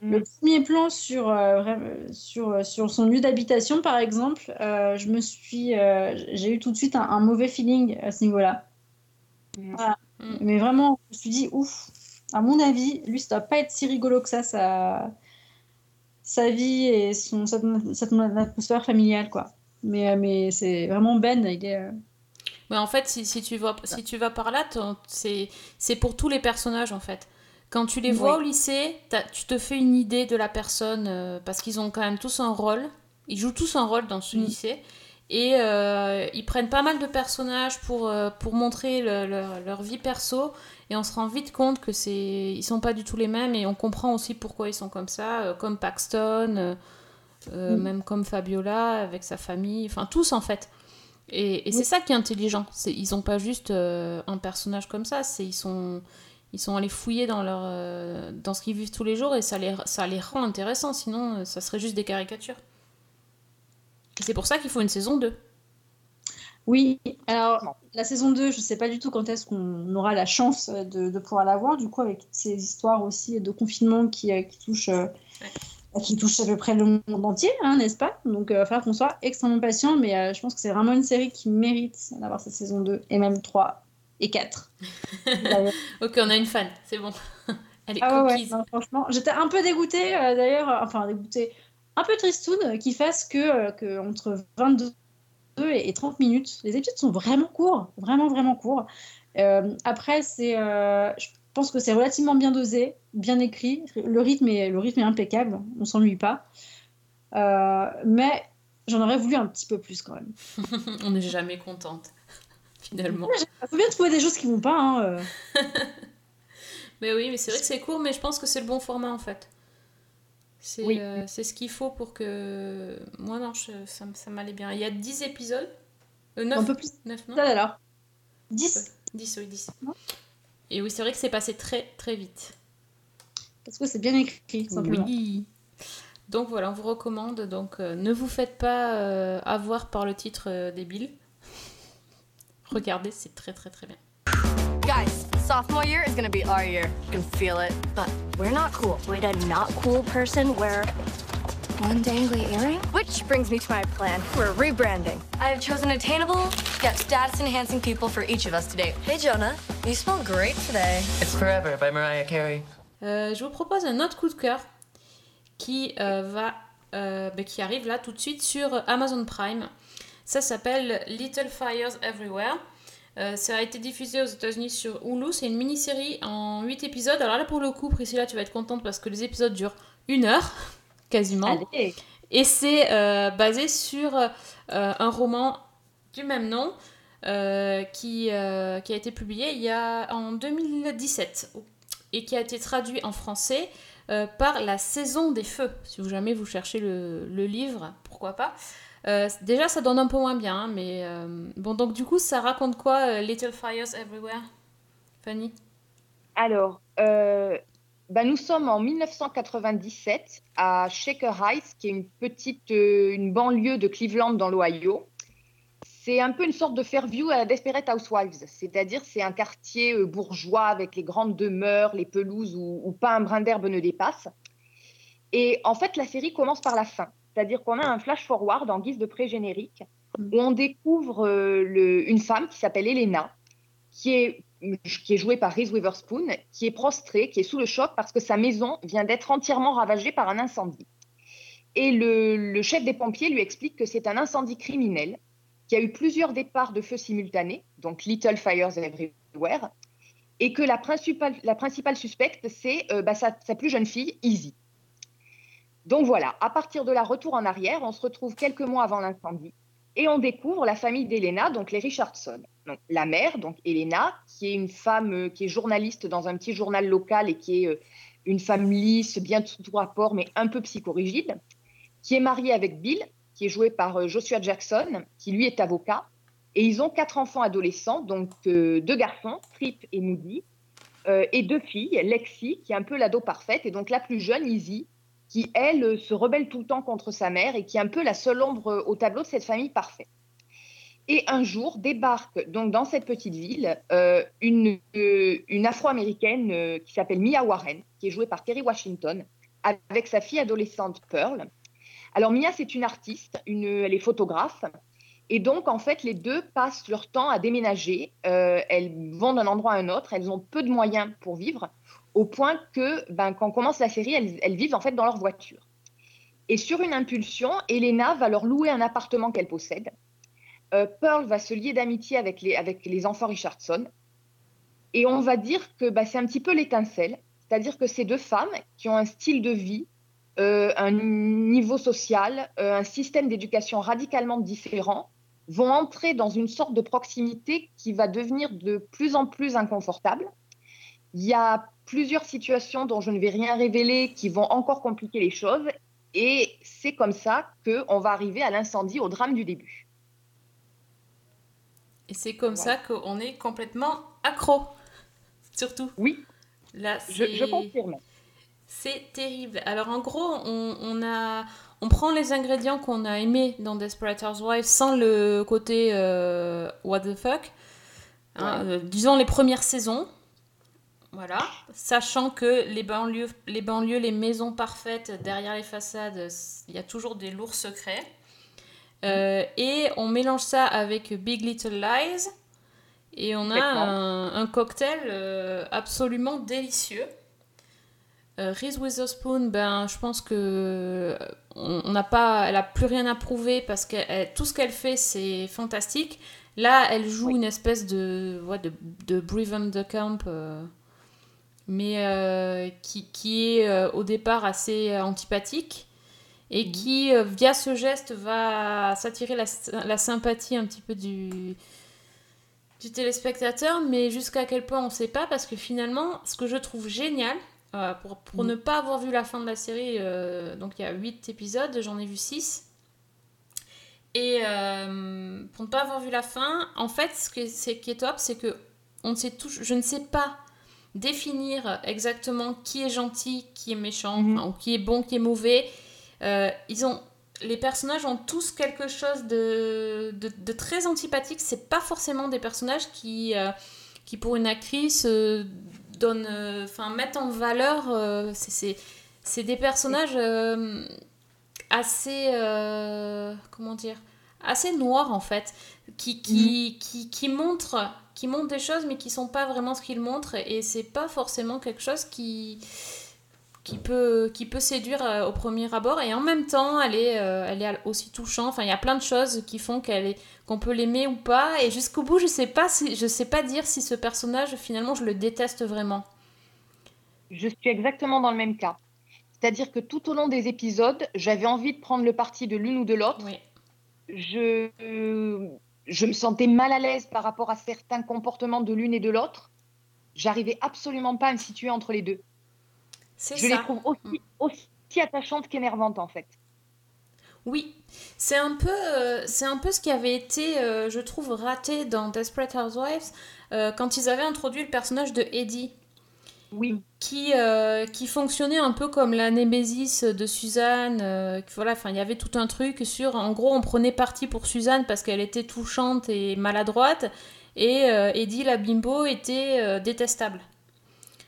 Mm. Le premier plan sur, euh, sur, sur son lieu d'habitation, par exemple, euh, je me suis, euh, j'ai eu tout de suite un, un mauvais feeling à ce niveau-là. Mm. Voilà. Mm. Mais vraiment, je me suis dit, ouf, à mon avis, lui, ça doit pas être si rigolo que ça, sa, sa vie et son, cette, cette atmosphère familiale, quoi. Mais, euh, mais c'est vraiment Ben, il est. euh, Mais en fait, si, si tu, vas, si tu vas par là, c'est pour tous les personnages en fait. Quand tu les vois Oui. au lycée, tu te fais une idée de la personne euh, parce qu'ils ont quand même tous un rôle. Ils jouent tous un rôle dans ce Mm. lycée. Et euh, ils prennent pas mal de personnages pour, euh, pour montrer le- leur vie perso. Et on se rend vite compte que c'est ils sont pas du tout les mêmes. Et on comprend aussi pourquoi ils sont comme ça. euh, comme Paxton, euh, euh, Mm. même comme Fabiola avec sa famille. Enfin, tous en fait. Et, et c'est ça qui est intelligent. C'est, ils ont pas juste un personnage comme ça. C'est, ils, sont, ils sont allés fouiller dans, leur, dans ce qu'ils vivent tous les jours et ça les, ça les rend intéressants. Sinon, ça serait juste des caricatures. Et c'est pour ça qu'il faut une saison 2. Oui, alors la saison 2, je ne sais pas du tout quand est-ce qu'on aura la chance de, de pouvoir la voir, du coup, avec toutes ces histoires aussi de confinement qui, euh, qui touchent, euh, qui touchent à peu près le monde entier, hein, n'est-ce pas? Donc, il va falloir qu'on soit extrêmement patient, mais euh, je pense que c'est vraiment une série qui mérite d'avoir cette saison 2, et même 3 et 4. D'ailleurs. Ok, on a une fan, c'est bon. Elle est Ah ouais, non, franchement, j'étais un peu dégoûtée euh, d'ailleurs, euh, enfin dégoûtée, un peu tristoun euh, qu'il fasse que, euh, que entre 22 et, et 30 minutes. Les épisodes sont vraiment courts, vraiment vraiment courts. Euh, après, c'est, euh, je pense que c'est relativement bien dosé, bien écrit. Le rythme est, le rythme est impeccable, on s'ennuie pas. Euh, mais j'en aurais voulu un petit peu plus quand même. on n'est jamais contente, finalement. Il faut bien trouver des choses qui vont pas. hein. Mais oui, mais c'est vrai que c'est court, mais je pense que c'est le bon format en fait. C'est Oui. euh, c'est ce qu'il faut pour que. Moi, non, je- ça, m'allait bien. Il y a 10 épisodes. Euh, 9, Un peu plus 9 non ça alors. 10 10, oui, 10. Non. Et oui, c'est vrai que c'est passé très très vite. Parce que c'est bien écrit, simplement. Oui. Donc voilà, on vous recommande. Donc euh, ne vous faites pas euh, avoir par le titre débile. Regardez, c'est très très très bien. Guys, sophomore year is gonna be our year. You can feel it. But we're not cool. Would a not cool person wear one dangly earring? Which brings me to my plan. We're rebranding. I have chosen attainable yet status enhancing people for each of us today. Hey Jonah, you smell great today. It's Forever by Mariah Carey. Euh, je vous propose un autre coup de cœur qui euh, va, euh, bah, qui arrive là tout de suite sur Amazon Prime. Ça s'appelle Little Fires Everywhere. Euh, ça a été diffusé aux États-Unis sur Hulu. C'est une mini-série en 8 épisodes. Alors là, pour le coup, Priscilla, tu vas être contente parce que les épisodes durent une heure, quasiment. Allez. Et c'est euh, basé sur euh, un roman du même nom qui, qui a été publié il y a en 2017 et qui a été traduit en français par La Saison des Feux. Si vous jamais vous cherchez le, le livre, pourquoi pas. Euh, déjà, ça donne un peu moins bien, hein, mais euh, bon, donc du coup, ça raconte quoi, euh, Little Fires Everywhere Fanny? Alors, bah, nous sommes en 1997 à Shaker Heights, qui est une petite une banlieue de Cleveland dans l'Ohio. C'est un peu une sorte de Fairview à la Desperate Housewives, c'est-à-dire c'est un quartier bourgeois avec les grandes demeures, les pelouses où pas un brin d'herbe ne dépasse. Et en fait, la série commence par la fin, c'est-à-dire qu'on a un flash forward en guise de pré-générique où on découvre euh, le- une femme qui s'appelle Elena, qui est qui est jouée par Reese Witherspoon, qui est prostrée, qui est sous le choc parce que sa maison vient d'être entièrement ravagée par un incendie. Et le, le chef des pompiers lui explique que c'est un incendie criminel, qu'il y a eu plusieurs départs de feu simultanés, donc Little Fires Everywhere, et que la principale, la principale suspecte, c'est euh, bah, sa, sa plus jeune fille, Izzy. Donc voilà, à partir de la retour en arrière, on se retrouve quelques mois avant l'incendie et on découvre la famille d'Elena, donc les Richardson. Donc, la mère, donc Elena, qui est une femme euh, qui est journaliste dans un petit journal local et qui est euh, une femme lisse, bien tout rapport, mais un peu psychorigide, qui est mariée avec Bill, qui est joué par euh, Joshua Jackson, qui lui est avocat. Et ils ont quatre enfants adolescents, donc deux garçons, Trip et Moody, et deux filles, Lexi, qui est un peu l'ado parfaite, et donc la plus jeune, Izzy, qui, elle, euh, se rebelle tout le temps contre sa mère et qui est un peu la seule ombre euh, au tableau de cette famille parfaite. Et un jour débarque donc dans cette petite ville euh, une, une afro-américaine qui s'appelle Mia Warren, qui est jouée par Kerry Washington, avec sa fille adolescente Pearl. Alors Mia, c'est une artiste, une, elle est photographe. Et donc, en fait, les deux passent leur temps à déménager. Elles vont d'un endroit à un autre. Elles ont peu de moyens pour vivre, au point que, ben, quand commence la série, elles, elles vivent en fait dans leur voiture. Et sur une impulsion, Elena va leur louer un appartement qu'elle possède. Euh, Pearl va se lier d'amitié avec les, avec les enfants Richardson. Et on va dire que bah, c'est un petit peu l'étincelle. C'est-à-dire que ces deux femmes qui ont un style de vie, euh, un niveau social, euh, un système d'éducation radicalement différent, vont entrer dans une sorte de proximité qui va devenir de plus en plus inconfortable. Il y a plusieurs situations dont je ne vais rien révéler qui vont encore compliquer les choses. Et c'est comme ça qu'on va arriver à l'incendie, au drame du début. Et c'est comme Voilà. ça qu'on est complètement accro. Surtout. Oui, Là, je, je confirme. C'est terrible. Alors en gros, on, on a, on prend les ingrédients qu'on a aimés dans Desperate Housewives sans le côté euh, what the fuck. Hein, euh, disons les premières saisons. Voilà. Sachant que les banlieues, les banlieues, les maisons parfaites derrière les façades, il y a toujours des lourds secrets. Euh, et on mélange ça avec Big Little Lies. Et on a un, un cocktail euh, absolument délicieux. Euh, Reese Witherspoon, ben, je pense que euh, on n'a pas, elle a plus rien à prouver parce que elle- tout ce qu'elle fait, c'est fantastique. Là, elle joue Oui. une espèce de, ouais, de, de de Camp, euh, mais euh, qui, qui est euh, au départ assez euh, antipathique et Mhm. qui, euh, via ce geste, va s'attirer la, la sympathie un petit peu du, du téléspectateur, mais jusqu'à quel point on ne sait pas, parce que finalement, ce que je trouve génial, pour, pour Mhm. ne pas avoir vu la fin de la série, donc il y a 8 épisodes, j'en ai vu 6. Et pour ne pas avoir vu la fin, en fait, ce, que, c'est, qui est top, c'est que on ne sait tout, je ne sais pas définir exactement qui est gentil, qui est méchant, Mhm. enfin, ou qui est bon, qui est mauvais. Euh, ils ont, les personnages ont tous quelque chose de, de, de très antipathique. C'est pas forcément des personnages qui, euh, qui pour une actrice, euh, donnent, euh, enfin, mettent en valeur. c'est, des personnages assez, comment dire, assez noirs en fait, qui, qui, qui, qui montrent qui montrent des choses mais qui sont pas vraiment ce qu'ils montrent et c'est pas forcément quelque chose qui qui peut qui peut séduire euh, au premier abord. Et en même temps elle est euh, elle est aussi touchante. Enfin il y a plein de choses qui font qu'elle est qu'on peut l'aimer ou pas. Et jusqu'au bout je sais pas si je sais pas dire si ce personnage finalement je le déteste vraiment. Je suis exactement dans le même cas. C'est-à-dire que tout au long des épisodes, j'avais envie de prendre le parti de l'une ou de l'autre. oui. Je, je me sentais mal à l'aise par rapport à certains comportements de l'une et de l'autre. J'arrivais absolument pas à me situer entre les deux. c'est Je ça les trouve aussi, aussi attachantes qu'énervantes en fait. Oui, c'est un peu, euh, c'est un peu ce qui avait été, euh, je trouve, raté dans Desperate Housewives euh, quand ils avaient introduit le personnage de Eddie, Oui, qui, euh, qui fonctionnait un peu comme la némésis de Suzanne. euh, voilà, enfin, il y avait tout un truc sur, en gros, on prenait parti pour Suzanne parce qu'elle était touchante et maladroite, et euh, Eddie la bimbo était euh, détestable.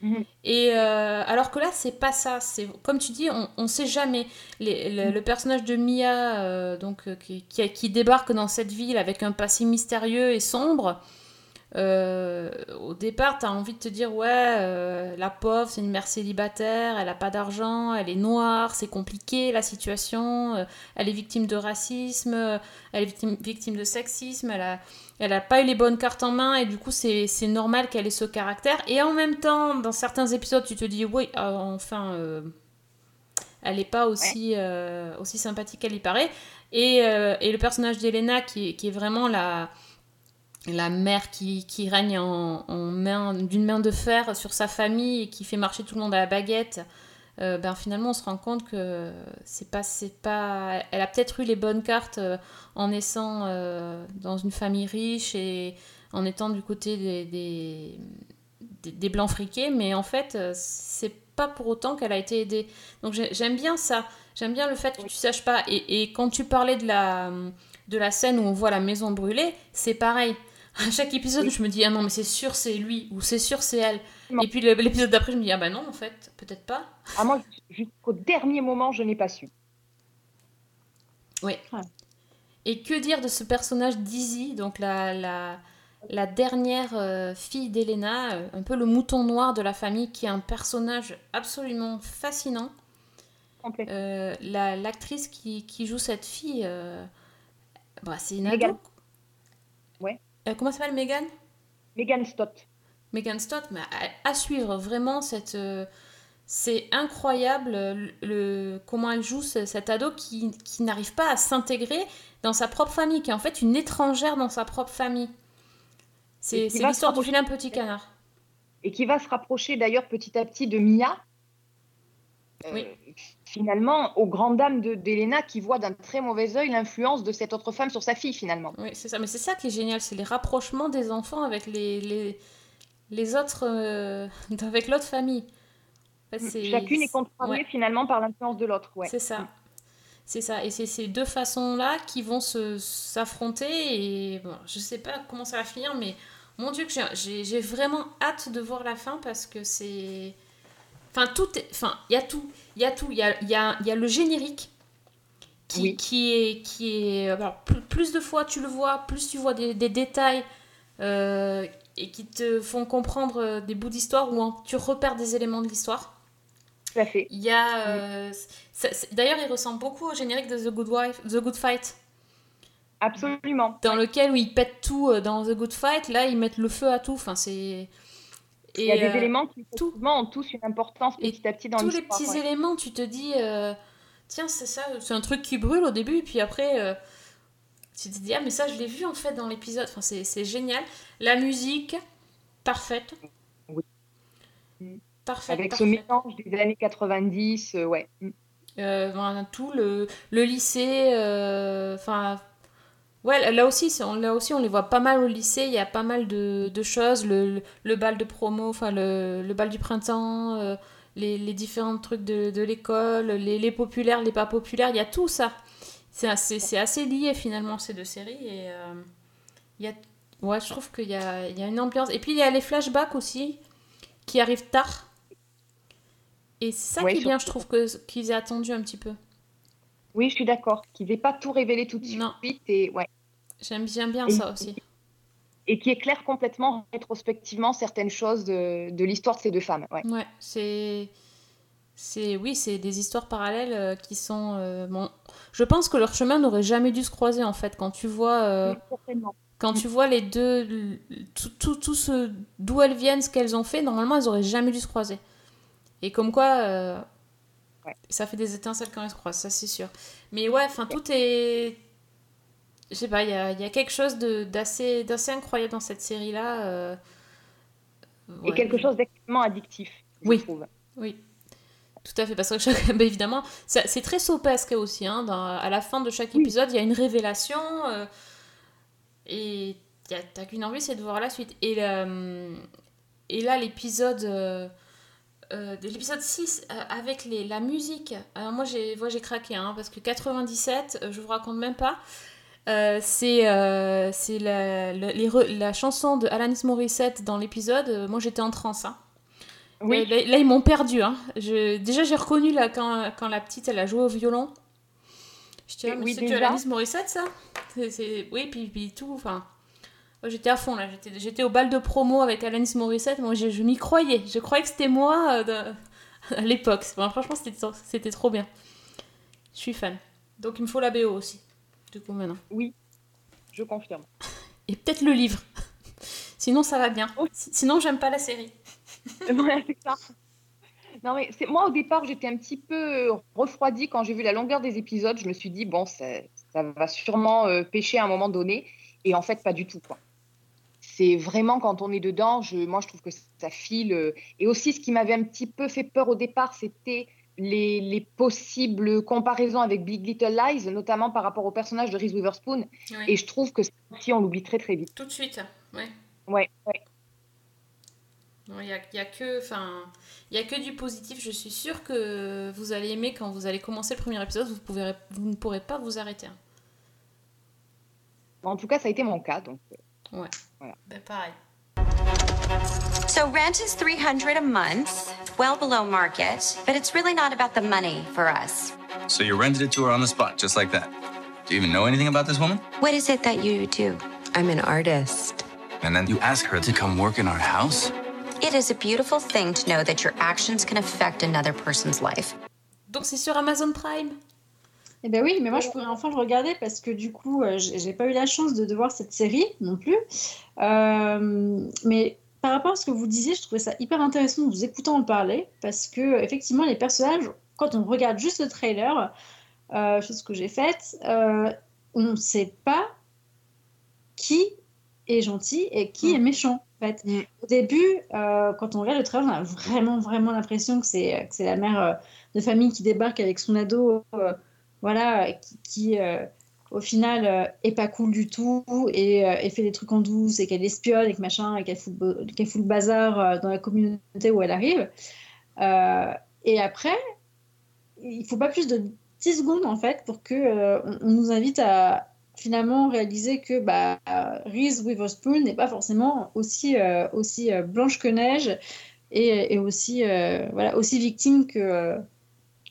Mhm. Et alors que là, c'est pas ça. C'est comme tu dis, on, on sait jamais. Les- le, le personnage de Mia, donc qui, qui, qui débarque dans cette ville avec un passé mystérieux et sombre, euh, au départ, tu as envie de te dire ouais, euh, la pauvre, c'est une mère célibataire, elle a pas d'argent, elle est noire, c'est compliqué la situation, euh, elle est victime de racisme, elle est victime, victime de sexisme, elle a, elle a pas eu les bonnes cartes en main et du coup, c'est normal qu'elle ait ce caractère. Et en même temps, dans certains épisodes, tu te dis oui, euh, enfin, elle est pas aussi, aussi sympathique qu'elle y paraît. Et, et le personnage d'Elena, qui, qui est vraiment la la mère qui, règne en, main d'une main de fer sur sa famille et qui fait marcher tout le monde à la baguette, euh, ben finalement on se rend compte que c'est pas c'est pas elle a peut-être eu les bonnes cartes euh, en naissant euh, dans une famille riche et en étant du côté des, des, blancs friqués mais en fait c'est pas pour autant qu'elle a été aidée. Donc j'ai- j'aime bien ça. J'aime bien le fait que tu saches pas. Et, et quand tu parlais de la de la scène où on voit la maison brûler c'est pareil à chaque épisode, Oui. je me dis, ah non, mais c'est sûr, c'est lui, ou c'est sûr, c'est elle. Non. Et puis l'épisode d'après, je me dis, ah bah non, en fait, peut-être pas. Ah, moi, jusqu'au dernier moment, je n'ai pas su. Et que dire de ce personnage d'Izzy, donc la, la, la dernière euh, fille d'Elena, euh, un peu le mouton noir de la famille, qui est un personnage absolument fascinant. Complètement. Euh, la- L'actrice qui, qui joue cette fille, euh, bah, c'est une ado. Ouais. Euh, comment elle s'appelle Megan? Megan Stott. Megan Stott, mais à, à suivre vraiment cette. euh, c'est incroyable le, le- comment elle joue ce- cet ado qui, qui n'arrive pas à s'intégrer dans sa propre famille, qui est en fait une étrangère dans sa propre famille. C'est l'histoire du vilain petit canard. Et qui va se rapprocher d'ailleurs petit à petit de Mia. Euh, Oui. Finalement, aux grandes dames de- d'Elena qui voit d'un très mauvais œil l'influence de cette autre femme sur sa fille, finalement. Oui, c'est ça. Mais c'est ça qui est génial, c'est les rapprochements des enfants avec les, les, les autres. euh, avec l'autre famille. En fait, c'est- Chacune est contrôlée ouais. finalement par l'influence de l'autre. Ouais. C'est ça. C'est ça. Et c'est ces deux façons-là qui vont s'affronter. Et bon, je sais pas comment ça va finir, mais mon Dieu, j'ai vraiment hâte de voir la fin parce que c'est. Enfin, tout est. Enfin, il y a tout. Il y a tout. Il y a, y, a, y a le générique qui, Oui. qui est. Qui est alors, plus, plus de fois tu le vois, plus tu vois des, des détails. euh, et qui te font comprendre euh, des bouts d'histoire ou tu repères des éléments de l'histoire. Tout à fait. Il y a. euh, D'ailleurs, il ressemble beaucoup au générique de The Good, Wife, The Good Fight, Absolument. dans lequel où ils pètent tout dans The Good Fight. Là, ils mettent le feu à tout. Enfin, c'est. Il y a Et, des euh, éléments qui tout. ont tous une importance Et petit à petit dans tous les petits ouais. éléments, tu te dis, euh, tiens, c'est ça, c'est un truc qui brûle au début, et puis après, euh, tu te dis, ah, mais ça, je l'ai vu en fait dans l'épisode. Enfin, c'est c'est génial. La musique, parfaite. Oui. Parfaite. Avec ce parfaite. mélange des années 90, euh, ouais. Euh, voilà, tout le, le lycée euh, enfin ouais là- aussi on, là aussi on les voit pas mal au lycée il y a pas mal de, de choses le, le, le bal de promo enfin le, le bal du printemps euh, les, les différents trucs de, de l'école les, les populaires les pas populaires il y a tout ça. C'est assez, lié finalement ces deux séries et euh, il y a ouais je trouve qu'il y a, il y a une ambiance. Et puis il y a les flashbacks aussi qui arrivent tard. Et c'est ça Ouais, qui est bien, je trouve, qu'ils aient attendu un petit peu. Oui, je suis d'accord. Qu'ils n'aient pas tout révélé tout de Non. suite et, ouais. J'aime, bien Et- ça aussi. et qui éclaire complètement rétrospectivement certaines choses de, de l'histoire de ces deux femmes. Ouais. Ouais, c'est. C'est, oui, c'est des histoires parallèles euh, qui sont. euh, bon, je pense que leur chemin n'aurait jamais dû se croiser en fait. Quand tu vois, euh, quand tu vois les deux, tout, tout, tout ce d'où elles viennent, ce qu'elles ont fait, normalement elles auraient jamais dû se croiser. Et comme quoi, Ouais. ça fait des étincelles quand elles se croisent, ça c'est sûr. Mais ouais, enfin tout est, je sais pas, il y a, y a quelque chose de d'assez, incroyable dans cette série là. Et quelque chose d'extrêmement addictif, je Oui. trouve. Oui, tout à fait. Parce que chaque... bah, évidemment, c'est très sopesque aussi. Hein, dans- À la fin de chaque épisode, il y a une révélation. euh, et t'as qu'une envie, c'est de voir la suite. Et, euh, et là, l'épisode. Euh, euh, de l'épisode 6 euh, avec les, la musique, alors moi j'ai moi, j'ai craqué hein, parce que 97, euh, je vous raconte même pas, euh, c'est euh, la, la, la chanson de Alanis Morissette dans l'épisode, euh, moi j'étais en transe. Hein. Oui, Euh, Là, là, ils m'ont perdu. Hein. Je... Déjà, j'ai reconnu là, quand, quand la petite elle a joué au violon. Je dis, ah, mais Oui, c'est. Alanis Morissette, ça c'est- Oui, puis, puis tout. Enfin, j'étais à fond là, j'étais, au bal de promo avec Alanis Morissette, moi je, je m'y croyais, je croyais que c'était moi euh, de- à l'époque. Bon, franchement, c'était, trop bien. Je suis fan. Donc il me faut la BO aussi, du coup maintenant. Je confirme. Et peut-être le livre. Sinon ça va bien. Oh. Si- Sinon j'aime pas la série. Ouais, c'est ça. Non, mais c'est moi au départ, j'étais un petit peu refroidie quand j'ai vu la longueur des épisodes. Je me suis dit, bon, ça, ça va sûrement euh, pêcher à un moment donné. Et en fait, pas du tout. quoi. C'est vraiment quand on est dedans, je, moi je trouve que ça file. euh. Et aussi, ce qui m'avait un petit peu fait peur au départ, c'était les, les possibles comparaisons avec Big Little Lies, notamment par rapport au personnage de Reese Witherspoon. Et je trouve que ça aussi, on l'oublie très très vite. Tout de suite, ouais. Ouais, Il y a, y a que, enfin, il y a que du positif. Je suis sûre que vous allez aimer quand vous allez commencer le premier épisode. Vous, pouvez, vous ne pourrez pas vous arrêter. hein. En tout cas, ça a été mon cas. Donc, euh, Ben, pareil. So rent is 300 a month, well below market, but it's really not about the money for us. So you rented it to her on the spot, just like that. Do you even know anything about this woman? What is it that you do? I'm an artist. And then you ask her to come work in our house? It is a beautiful thing to know that your actions can affect another person's life. Donc c'est sur Amazon Prime. Eh ben oui, mais moi je pourrais enfin le regarder parce que du coup, euh, j'ai pas eu la chance de, de voir cette série non plus. Euh, mais par rapport à ce que vous disiez, je trouvais ça hyper intéressant de vous écoutant en parler parce que effectivement, les personnages, quand on regarde juste le trailer, euh, chose que j'ai faite, euh, on ne sait pas qui est gentil et qui est méchant. En fait. Au début, euh, quand on regarde le trailer, on a vraiment, vraiment l'impression que c'est que c'est la mère euh, de famille qui débarque avec son ado, euh, voilà, qui, euh, au final euh, est pas cool du tout et, euh, et fait des trucs en douce et qu'elle espionne et machin et qu'elle fout, le bazar dans la communauté où elle arrive. Et après, il faut pas plus de 10 secondes en fait pour que on, nous invite à finalement réaliser que bah, Reese Witherspoon n'est pas forcément aussi, aussi blanche que neige et, aussi, voilà, aussi victime que,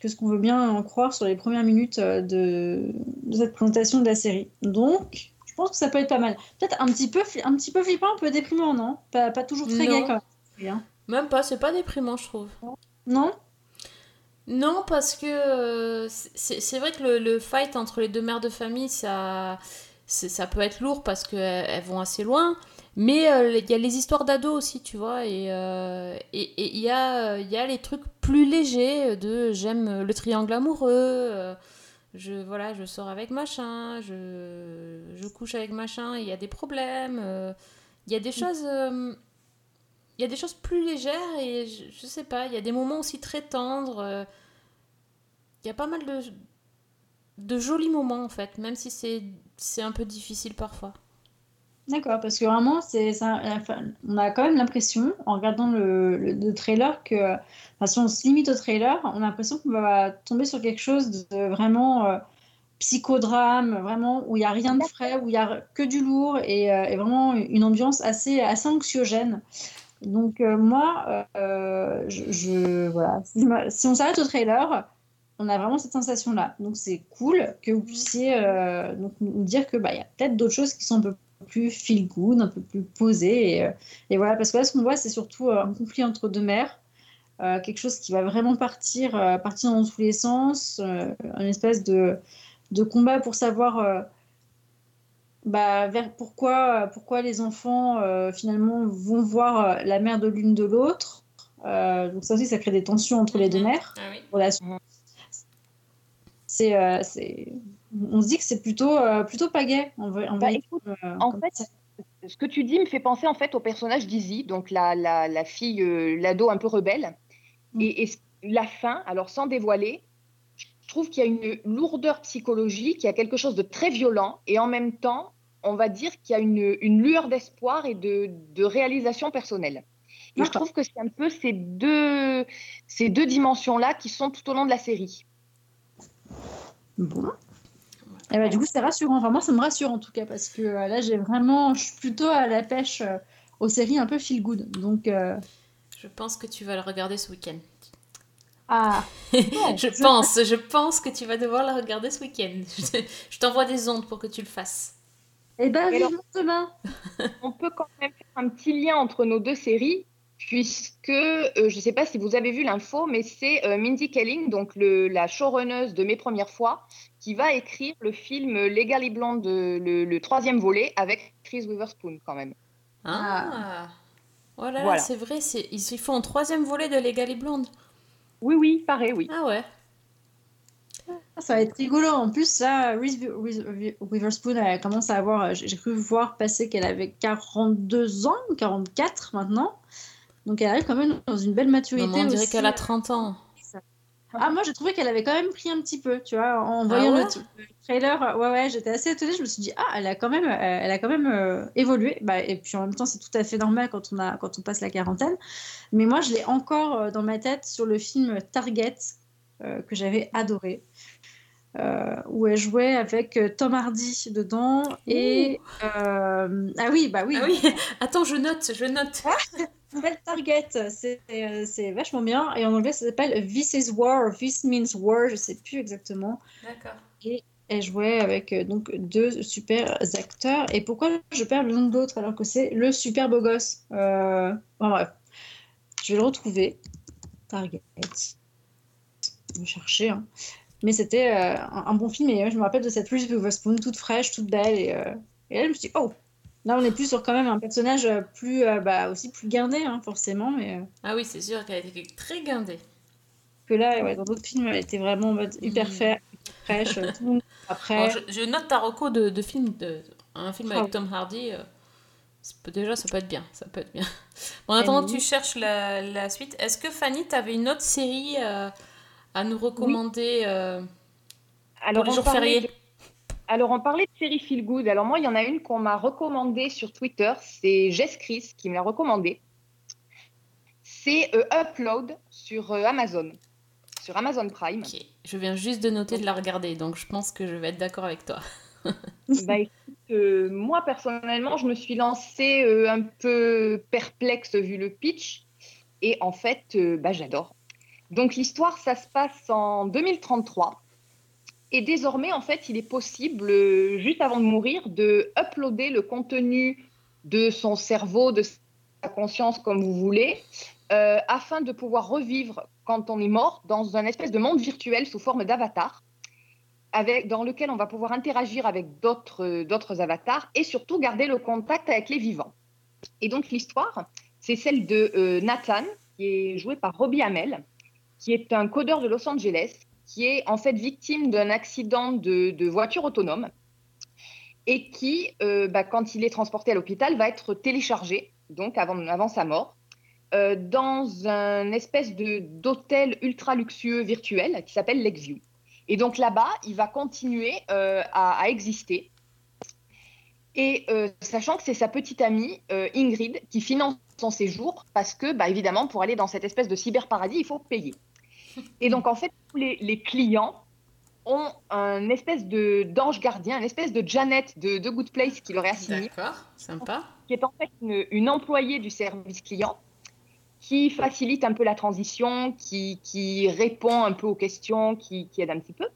que ce qu'on veut bien en croire sur les premières minutes euh, de, de cette présentation de la série. Donc, je pense que ça peut être pas mal. Peut-être un petit peu, un petit peu flippant, un peu déprimant, non? Pas, pas toujours très Non. gai quand même. Bien. Même pas, c'est pas déprimant, je trouve. Non? Non, parce que euh, c'est vrai que le, le fight entre les deux mères de famille, ça, ça peut être lourd parce qu'elles elles vont assez loin. Mais euh, il y a les histoires d'ados aussi, tu vois. Et euh, et il y, a, les trucs plus légers de j'aime le triangle amoureux. euh, je, voilà, je sors avec machin, je, je couche avec machin, il y a des problèmes. euh, Il y a des choses. euh, il y a des choses plus légères et je, je sais pas, il y a des moments aussi très tendres. euh, Il y a pas mal de, de jolis moments en fait, même si c'est un peu difficile parfois. D'accord, parce que vraiment, c'est, enfin, on a quand même l'impression, en regardant le, le- le trailer, que enfin, si on se limite au trailer, on a l'impression qu'on va tomber sur quelque chose de vraiment euh, psychodrame, vraiment où il n'y a rien de frais, où il n'y a que du lourd et, euh, vraiment une ambiance assez, assez anxiogène. Donc euh, moi, euh, voilà, si, on s'arrête au trailer, on a vraiment cette sensation-là. Donc c'est cool que vous puissiez euh, donc, nous dire que bah, y a peut-être d'autres choses qui sont un peu plus feel good, un peu plus posées. Et, euh, et voilà, parce que là, ce qu'on voit, c'est surtout euh, un conflit entre deux mères. euh, quelque chose qui va vraiment partir, euh, partir dans tous les sens, euh, un espèce de, de combat pour savoir euh, bah, vers pourquoi, pourquoi les enfants euh, finalement vont voir la mère de l'une de l'autre. Euh, donc ça aussi, ça crée des tensions entre les deux mères. Ah oui. relation. C'est, euh, c'est, on se dit que c'est plutôt, euh, plutôt pas gay. En vrai, en Bah, écoute, euh, en fait, ça. ce que tu dis me fait penser en fait au personnage d'Izzy, donc la, la, la fille, euh, l'ado un peu rebelle. Mm. Et, la fin, alors sans dévoiler, je trouve qu'il y a une lourdeur psychologique, il y a quelque chose de très violent, et en même temps, on va dire qu'il y a une, une lueur d'espoir et de, de réalisation personnelle. Et je trouve que c'est un peu ces deux, ces deux dimensions-là qui sont tout au long de la série. Bon. Et bah, du coup, c'est rassurant. Enfin, moi, ça me rassure en tout cas parce que euh, là, j'ai vraiment, je suis plutôt à la pêche euh, aux séries un peu feel good. Donc, euh, Je pense que tu vas le regarder ce week-end. ah, je pense, je pense que tu vas devoir le regarder ce week-end. Je, t'envoie des ondes pour que tu le fasses. Eh ben, Et alors- demain. On peut quand même faire un petit lien entre nos deux séries, puisque euh, je ne sais pas si vous avez vu l'info, mais c'est euh, Mindy Kaling, donc le, la showrunneuse de Mes Premières Fois, qui va écrire le film Legally Blonde, le, le troisième volet, avec Chris Witherspoon quand même. Ah. Oh là là, Voilà. c'est vrai, c'est... ils font un troisième volet de Legally Blonde. Oui, oui, pareil, oui. Ah ouais. Ah, Ça va être rigolo. En plus, là, Reese Wi- Wi- Witherspoon, elle commence à avoir. J'ai cru voir passer qu'elle avait 42 ans, 44 maintenant. Donc elle arrive quand même dans une belle maturité. On dirait qu'elle a 30 ans. Ah, moi j'ai trouvé qu'elle avait quand même pris un petit peu, tu vois, en Ah voyant ouais le, le trailer. euh, Ouais, ouais, j'étais assez étonnée. Je me suis dit, ah, elle a quand même, euh, elle a quand même euh, évolué. Bah, et puis en même temps, c'est tout à fait normal quand on, a, quand on passe la quarantaine. Mais moi, je l'ai encore dans ma tête sur le film Target, euh, que j'avais adoré. euh, où elle jouait avec Tom Hardy dedans et ah oui bah oui Ah oui, attends, je note, je note. S'appelle Target, c'est euh, c'est vachement bien. Et en anglais, ça s'appelle This is War, This means War, je sais plus exactement. D'accord. Et elle jouait avec euh, donc deux super acteurs. Et pourquoi je perds le nom de l'autre alors que c'est le super beau gosse? Euh... enfin, bref, je vais le retrouver. Target. Je vais chercher. hein. Mais c'était euh, un, un bon film. Et euh, je me rappelle de cette Reese Witherspoon toute fraîche, toute belle. Et, et là, je me suis dit, oh, Là, on est plus sur quand même un personnage euh, plus, euh, bah, aussi plus guindé, hein, forcément, mais euh, Ah oui, c'est sûr qu'elle était très guindée. que là, ouais, dans d'autres films, elle était vraiment en mode hyper, Mm. fa- fraîche. euh, tout le monde après. Alors, je, je note ta reco de, de film, de, un film Ah avec oui. Tom Hardy. euh, ça peut- déjà, ça peut être bien. Ça peut être bien. Bon, en attendant que tu cherches la, la suite, est-ce que Fanny, tu avais une autre série euh, à nous recommander euh, Alors, pour les on jours parlait fériés? Alors, on parlait de série Feel Good. Alors, moi, il y en a une qu'on m'a recommandée sur Twitter. C'est Jess Chris qui me l'a recommandée. C'est euh, Upload sur euh, Amazon, sur Amazon Prime. Ok, je viens juste de noter de la regarder, donc je pense que je vais être d'accord avec toi. Bah, écoute, euh, moi, personnellement, je me suis lancée un peu perplexe vu le pitch. Et en fait, bah, j'adore. Donc, l'histoire, ça se passe en 2033. Et désormais, en fait, il est possible, juste avant de mourir, de uploader le contenu de son cerveau, de sa conscience, comme vous voulez, euh, afin de pouvoir revivre quand on est mort dans un espèce de monde virtuel sous forme d'avatar dans lequel on va pouvoir interagir avec d'autres d'autres avatars et surtout garder le contact avec les vivants. Et donc l'histoire, c'est celle de euh, Nathan, qui est joué par Robbie Hamel, qui est un codeur de Los Angeles, qui est en fait victime d'un accident de, voiture autonome et qui, euh, bah, quand il est transporté à l'hôpital, va être téléchargé, donc avant, sa mort, euh, dans un espèce d'hôtel ultra luxueux virtuel qui s'appelle Lakeview. Et donc là-bas, il va continuer euh, à, exister. Et sachant que c'est sa petite amie Ingrid qui finance son séjour parce que, bah, évidemment, pour aller dans cette espèce de cyberparadis, il faut payer. Et donc, en fait, tous les, les clients ont un espèce de d'ange gardien, une espèce de Janet de, de Good Place qui leur est assignée D'accord, sympa. qui est en fait une, une employée du service client qui facilite un peu la transition, qui, qui répond un peu aux questions, qui, qui aide un petit peu.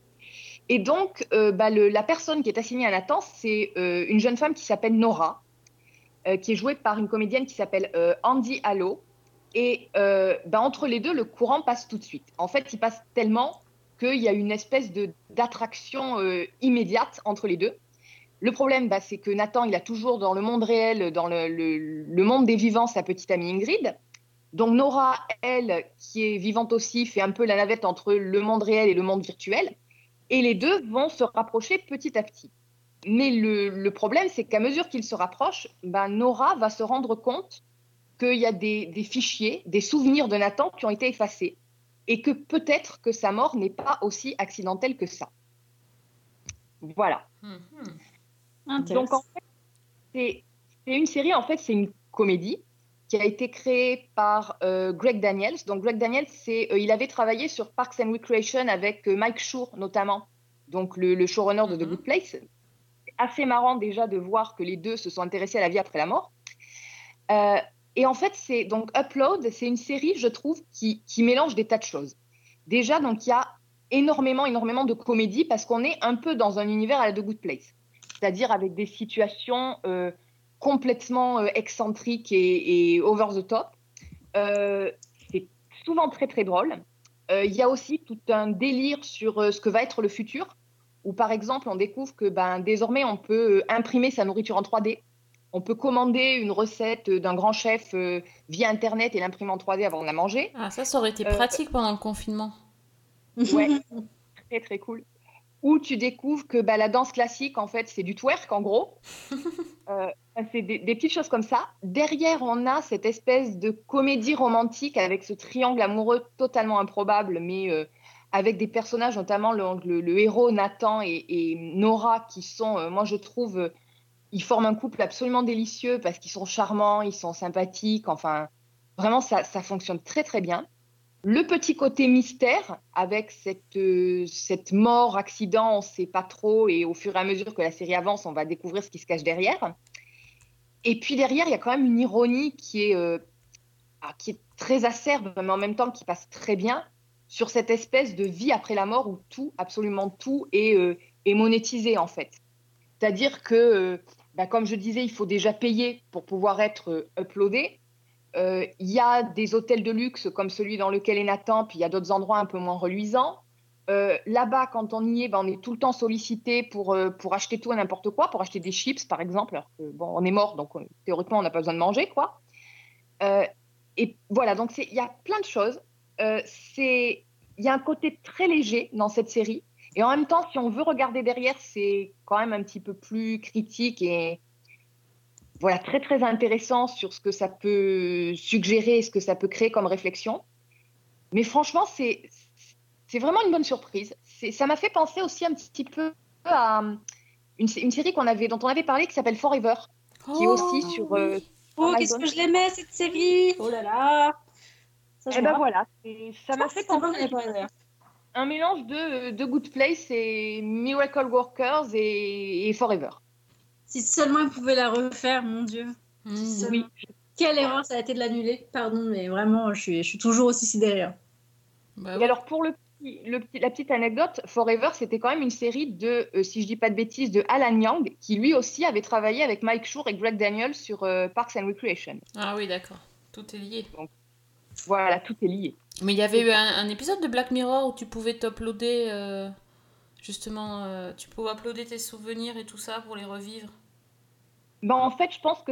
Et donc, euh, bah, le- la personne qui est assignée à Nathan, c'est euh, une jeune femme qui s'appelle Nora, euh, qui est jouée par une comédienne qui s'appelle Andy Allo. Et euh, bah, entre les deux, le courant passe tout de suite. En fait, il passe tellement qu'il y a une espèce d'attraction euh, immédiate entre les deux. Le problème, bah, c'est que Nathan, il a toujours dans le monde réel, dans le, le- monde des vivants, sa petite amie Ingrid. Donc Nora, elle, qui est vivante aussi, fait un peu la navette entre le monde réel et le monde virtuel. Et les deux vont se rapprocher petit à petit. Mais le, le problème, c'est qu'à mesure qu'ils se rapprochent, ben, Nora va se rendre compte qu'il y a des, des fichiers, des souvenirs de Nathan qui ont été effacés. Et que peut-être que sa mort n'est pas aussi accidentelle que ça. Voilà. Mhm. Donc en fait, c'est une série, en fait, c'est une comédie qui a été créée par euh, Greg Daniels. Donc Greg Daniels, c'est, euh, il avait travaillé sur Parks and Recreation avec euh, Mike Schur notamment, donc le, le showrunner de The Mhm. Good Place. C'est assez marrant déjà de voir que les deux se sont intéressés à la vie après la mort. Et en fait, c'est donc Upload, c'est une série, je trouve, qui, mélange des tas de choses. Déjà, donc il y a énormément, énormément de comédie parce qu'on est un peu dans un univers à la The Good Place. c'est-à-dire avec des situations euh, complètement euh, excentriques et, over the top. Euh, c'est souvent très très drôle. Il y a aussi tout un délire sur ce que va être le futur, où par exemple on découvre que ben, désormais on peut imprimer sa nourriture en 3D. On peut commander une recette d'un grand chef euh, via Internet et l'imprimer en 3D avant de la manger. Ah, ça, ça aurait été Euh, pratique pendant le confinement. Ouais, très très cool. Où tu découvres que bah, la danse classique, en fait, c'est du twerk, en gros. Euh, c'est des, des petites choses comme ça. Derrière, on a cette espèce de comédie romantique avec ce triangle amoureux totalement improbable, mais euh, avec des personnages, notamment le, le- le héros Nathan et, et Nora, qui sont, euh, moi je trouve, euh, ils forment un couple absolument délicieux parce qu'ils sont charmants, ils sont sympathiques. Enfin, vraiment, ça, fonctionne très très bien. Le petit côté mystère avec cette, euh, mort, accident, on ne sait pas trop, et au fur et à mesure que la série avance, on va découvrir ce qui se cache derrière. Et puis derrière, il y a quand même une ironie qui est, euh, ah, très acerbe, mais en même temps qui passe très bien sur cette espèce de vie après la mort où tout, absolument tout, est, euh, monétisé en fait. C'est-à-dire que, bah, comme je disais, il faut déjà payer pour pouvoir être euh, uploadé. Euh, Il y a des hôtels de luxe comme celui dans lequel est Nathan, puis il y a d'autres endroits un peu moins reluisants. Euh, Là-bas, quand on y est, ben, on est tout le temps sollicité pour, pour acheter tout et n'importe quoi, pour acheter des chips par exemple. Alors bon, on est mort, donc on- théoriquement, on n'a pas besoin de manger. quoi. Et voilà, donc il y a plein de choses. Il y a un côté très léger dans cette série. Et en même temps, si on veut regarder derrière, c'est quand même un petit peu plus critique et voilà, très très intéressant sur ce que ça peut suggérer et ce que ça peut créer comme réflexion. Mais franchement, c'est c'est vraiment une bonne surprise. Ça m'a fait penser aussi un petit peu à une, une série qu'on avait, dont on avait parlé qui s'appelle Forever, qui est aussi sur. euh, Oh, qu'est-ce que je l'aimais cette série Oh là là Ça, je Eh ben voilà, ça m'a fait penser un mélange de, de Good Place et Miracle Workers et, et Forever. Si seulement ils pouvaient la refaire, mon Dieu. Mmh. Si seulement. Oui. Quelle erreur ça a été de l'annuler. Pardon, mais vraiment, je suis, je suis toujours aussi sidérée. hein. Bah Et alors pour le, la petite anecdote, Forever, c'était quand même une série de, euh, si je dis pas de bêtises, de Alan Young, qui lui aussi avait travaillé avec Mike Schur et Greg Daniels sur euh, Parks and Recreation. Ah oui, d'accord. Tout est lié. Voilà, tout est lié. Mais il y avait eu un, un épisode de Black Mirror où tu pouvais t'uploader, euh, justement, euh, tu pouvais uploader tes souvenirs et tout ça pour les revivre. Ben, en fait, je pense que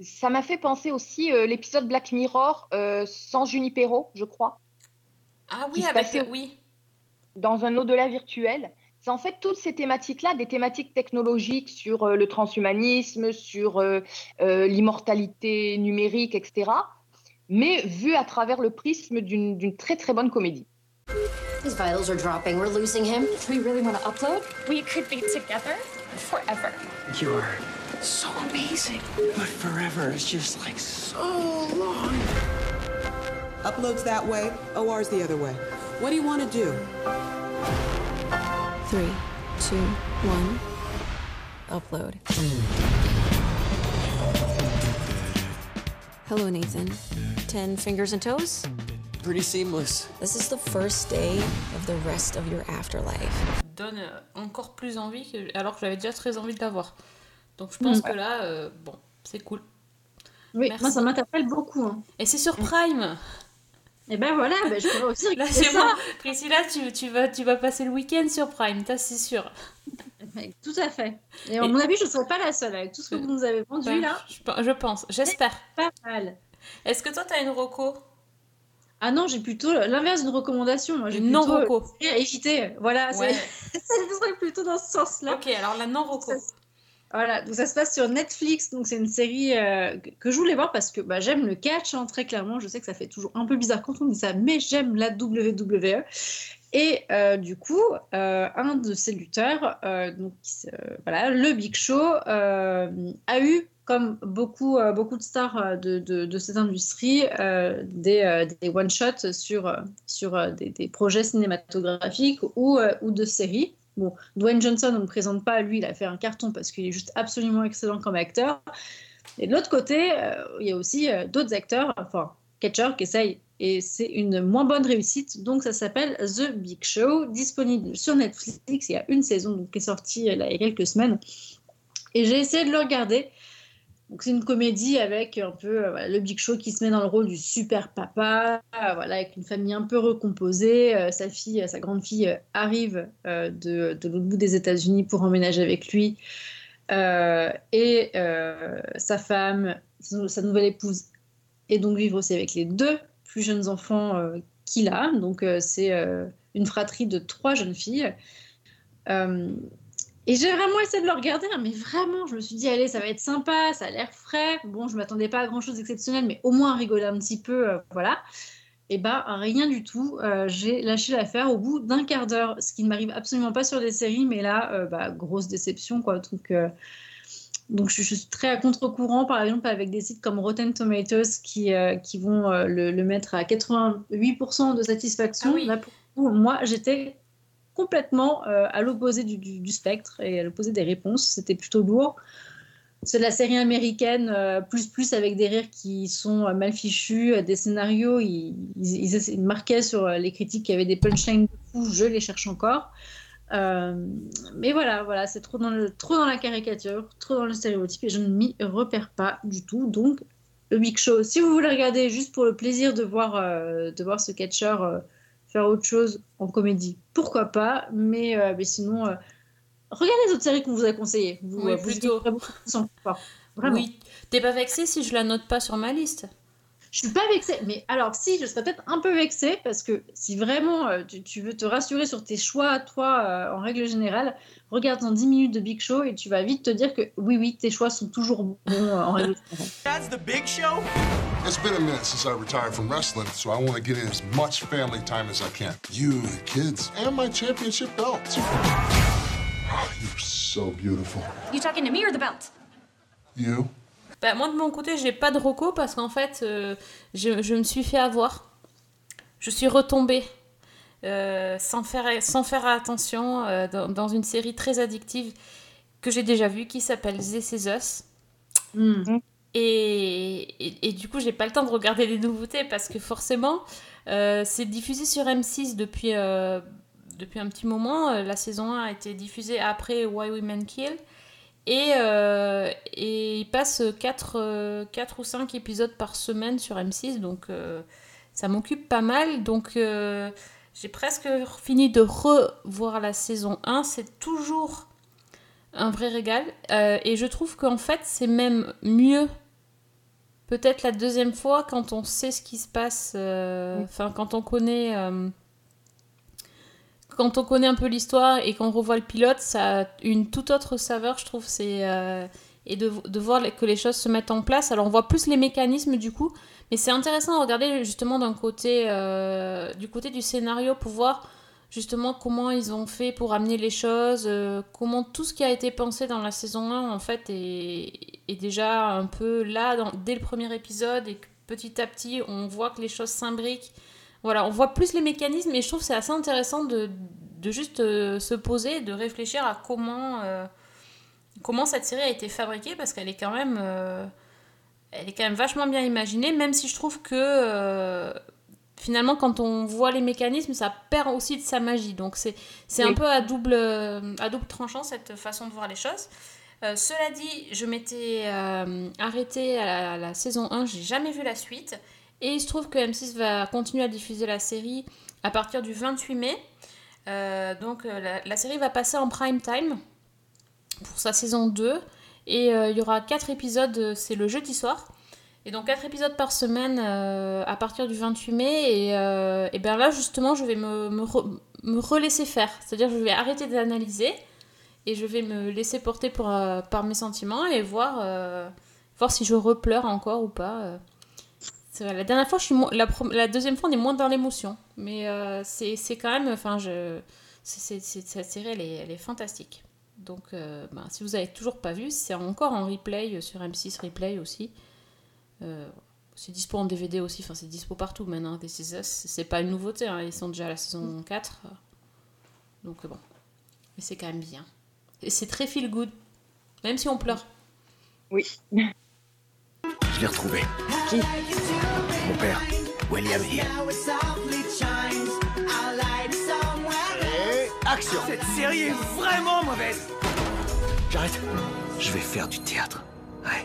ça m'a fait penser aussi euh, l'épisode Black Mirror sans Junipero, je crois. Ah oui, se avec passait- oui. dans un au-delà virtuel. C'est en fait toutes ces thématiques-là, des thématiques technologiques sur le transhumanisme, sur l'immortalité numérique, etc. Mais vu à travers le prisme d'une d'une très très bonne comédie. His vitals are dropping. We're losing him. Do we really want to upload? We could be together forever. You're so amazing. But forever is just like so long. Uploads that way, OR's the other way. What do you want to do? Three, two, one. Upload. Hello, Nathan. Ten fingers and toes? Pretty seamless. This is the first day of the rest of your afterlife. Donne euh, encore plus envie, que- alors que j'avais déjà très envie de la voir. Donc je pense Mm. que là, euh, bon, c'est cool. Oui, Merci. moi ça m'interpelle beaucoup. hein. Et c'est sur Prime Et ben voilà, ben, je pourrais aussi Là, c'est ça. bon. Priscilla, tu, tu, vas, tu vas passer le week-end sur Prime, t'as c'est sûr. Tout à fait. Et à mon avis, je ne serai pas la seule avec tout ce que vous nous avez vendu Ouais, là. Je, pe- je pense, j'espère. Pas mal. Est-ce que toi, t'as une reco? Ah non, j'ai plutôt l'inverse d'une recommandation. Moi, j'ai euh, à éviter. Voilà, c'est- Ouais. ça serait plutôt dans ce sens-là. Ok, alors la non-reco. Voilà, donc ça se passe sur Netflix, donc c'est une série euh, que- je voulais voir parce que bah, j'aime le catch, hein, très clairement. Je sais que ça fait toujours un peu bizarre quand on dit ça, mais j'aime la WWE. Et euh, du coup, euh, un de ces lutteurs, donc, voilà, le Big Show, a eu, comme beaucoup, beaucoup de stars de, cette industrie, des, one-shots sur, sur des, des projets cinématographiques ou, ou de séries. Bon, Dwayne Johnson, on ne présente pas, lui, il a fait un carton parce qu'il est juste absolument excellent comme acteur. Et de l'autre côté, euh, il y a aussi euh, d'autres acteurs, enfin, catcheurs qui essayent, et c'est une moins bonne réussite. Donc, ça s'appelle The Big Show, disponible sur Netflix. Il y a une saison qui est sortie euh, il y a quelques semaines. Et j'ai essayé de le regarder. Donc c'est une comédie avec un peu euh, le Big Show qui se met dans le rôle du super papa, euh, voilà, avec une famille un peu recomposée. Euh, sa fille, sa grande fille arrive de, de l'autre bout des États-Unis pour emménager avec lui. Et sa femme, sa nouvelle épouse, et donc vivre aussi avec les deux plus jeunes enfants qu'il a. Donc c'est une fratrie de trois jeunes filles. Et j'ai vraiment essayé de le regarder, hein, mais vraiment, je me suis dit, allez, ça va être sympa, ça a l'air frais. Bon, je m'attendais pas à grand chose d'exceptionnel, mais au moins rigoler un petit peu, euh, voilà. Et bah, rien du tout. Euh, j'ai lâché l'affaire au bout d'un quart d'heure, ce qui ne m'arrive absolument pas sur des séries, mais là, euh, bah, grosse déception, quoi. Donc, donc je, je suis très à contre-courant, par exemple, avec des sites comme Rotten Tomatoes qui, qui vont le, le mettre à 88% de satisfaction. Là, pour moi, j'étais complètement euh, à l'opposé du, spectre et à l'opposé des réponses. C'était plutôt lourd. C'est de la série américaine, euh, plus plus avec des rires qui sont euh, mal fichus, des scénarios. Ils, marquaient sur les critiques qu'il y avait des punchlines de fou, je les cherche encore. Mais voilà, voilà, c'est trop dans, la caricature, trop dans le stéréotype et je ne m'y repère pas du tout. Donc, le Big Show, si vous voulez regarder juste pour le plaisir de voir, de voir ce catcheur faire autre chose en comédie, pourquoi pas, mais, euh, mais sinon, euh, regardez les autres séries qu'on vous a conseillées. Vous, Oui, euh, vous plutôt. Vraiment. Oui. T'es pas vexé si je la note pas sur ma liste? Je suis pas vexée, mais alors si, je serais peut-être un peu vexée parce que si vraiment euh, tu, tu veux te rassurer sur tes choix, toi, euh, en règle générale, regarde en 10 minutes de Big Show et tu vas vite te dire que oui, oui, tes choix sont toujours bons euh, en règle générale. That's the big show? It's been a minute since I retired from wrestling, so I want to get in as much family time as I can. You, the kids, and my championship belt. Oh, you're so beautiful. You talking to me or the belt? You? Bah, moi, de mon côté, j'ai pas de reco parce qu'en fait, euh, je, je me suis fait avoir. Je suis retombée euh, sans, faire, sans faire attention euh, dans, dans une série très addictive que j'ai déjà vue qui s'appelle This Is Us. Et, et, et du coup, j'ai pas le temps de regarder les nouveautés parce que forcément, c'est diffusé sur M6 depuis, depuis un petit moment. La saison 1 a été diffusée après Why Women Kill. Et, euh, et il passe 4, ou 5 épisodes par semaine sur M6, donc euh, ça m'occupe pas mal. Donc euh, j'ai presque fini de revoir la saison 1. C'est toujours un vrai régal. Euh, et je trouve qu'en fait, c'est même mieux peut-être la deuxième fois quand on sait ce qui se passe, euh, enfin quand on connaît... quand on connaît un peu l'histoire et qu'on revoit le pilote, ça a une toute autre saveur, je trouve. C'est euh, et de, de voir que les choses se mettent en place. Alors on voit plus les mécanismes du coup, mais c'est intéressant à regarder justement d'un côté euh, du côté du scénario pour voir justement comment ils ont fait pour amener les choses, euh, comment tout ce qui a été pensé dans la saison 1 en fait est, déjà un peu là dès le premier épisode et petit à petit on voit que les choses s'imbriquent. Voilà, on voit plus les mécanismes et je trouve c'est assez intéressant de, de juste euh, se poser et de réfléchir à comment, euh, comment cette série a été fabriquée parce qu'elle est quand même euh, elle est quand même vachement bien imaginée même si je trouve que finalement quand on voit les mécanismes ça perd aussi de sa magie. Donc c'est c'est un peu à double à double tranchant cette façon de voir les choses. Cela dit, je m'étais arrêtée à la, à la saison 1, j'ai jamais vu la suite. Et il se trouve que M6 va continuer à diffuser la série à partir du 28 mai. Euh, donc euh, la, série va passer en prime time pour sa saison 2. Et euh, il y aura 4 épisodes, c'est le jeudi soir. Et donc 4 épisodes par semaine à partir du 28 mai. Et, et bien là, justement, je vais me, me, me relaisser faire. C'est-à-dire je vais arrêter d'analyser et je vais me laisser porter pour, par mes sentiments et voir, voir si je repleure encore ou pas. C'est vrai, la dernière fois, je suis mo- la, pro- la deuxième fois, on est moins dans l'émotion. Mais euh, c'est quand même. Enfin, je. cette série, elle est, elle est fantastique. Donc, euh, ben, si vous avez toujours pas vu, c'est encore en replay euh, sur M6 Replay aussi. Euh, c'est dispo en DVD aussi, enfin c'est dispo partout maintenant. C'est pas une nouveauté, hein, ils sont déjà à la saison 4. euh. Donc bon, mais c'est quand même bien. Et c'est très feel good, même si on pleure. Oui. Je l'ai retrouvé. Qui? Mon père, William Hill. Et action Cette série est vraiment mauvaise. J'arrête. Je vais faire du théâtre. Ouais.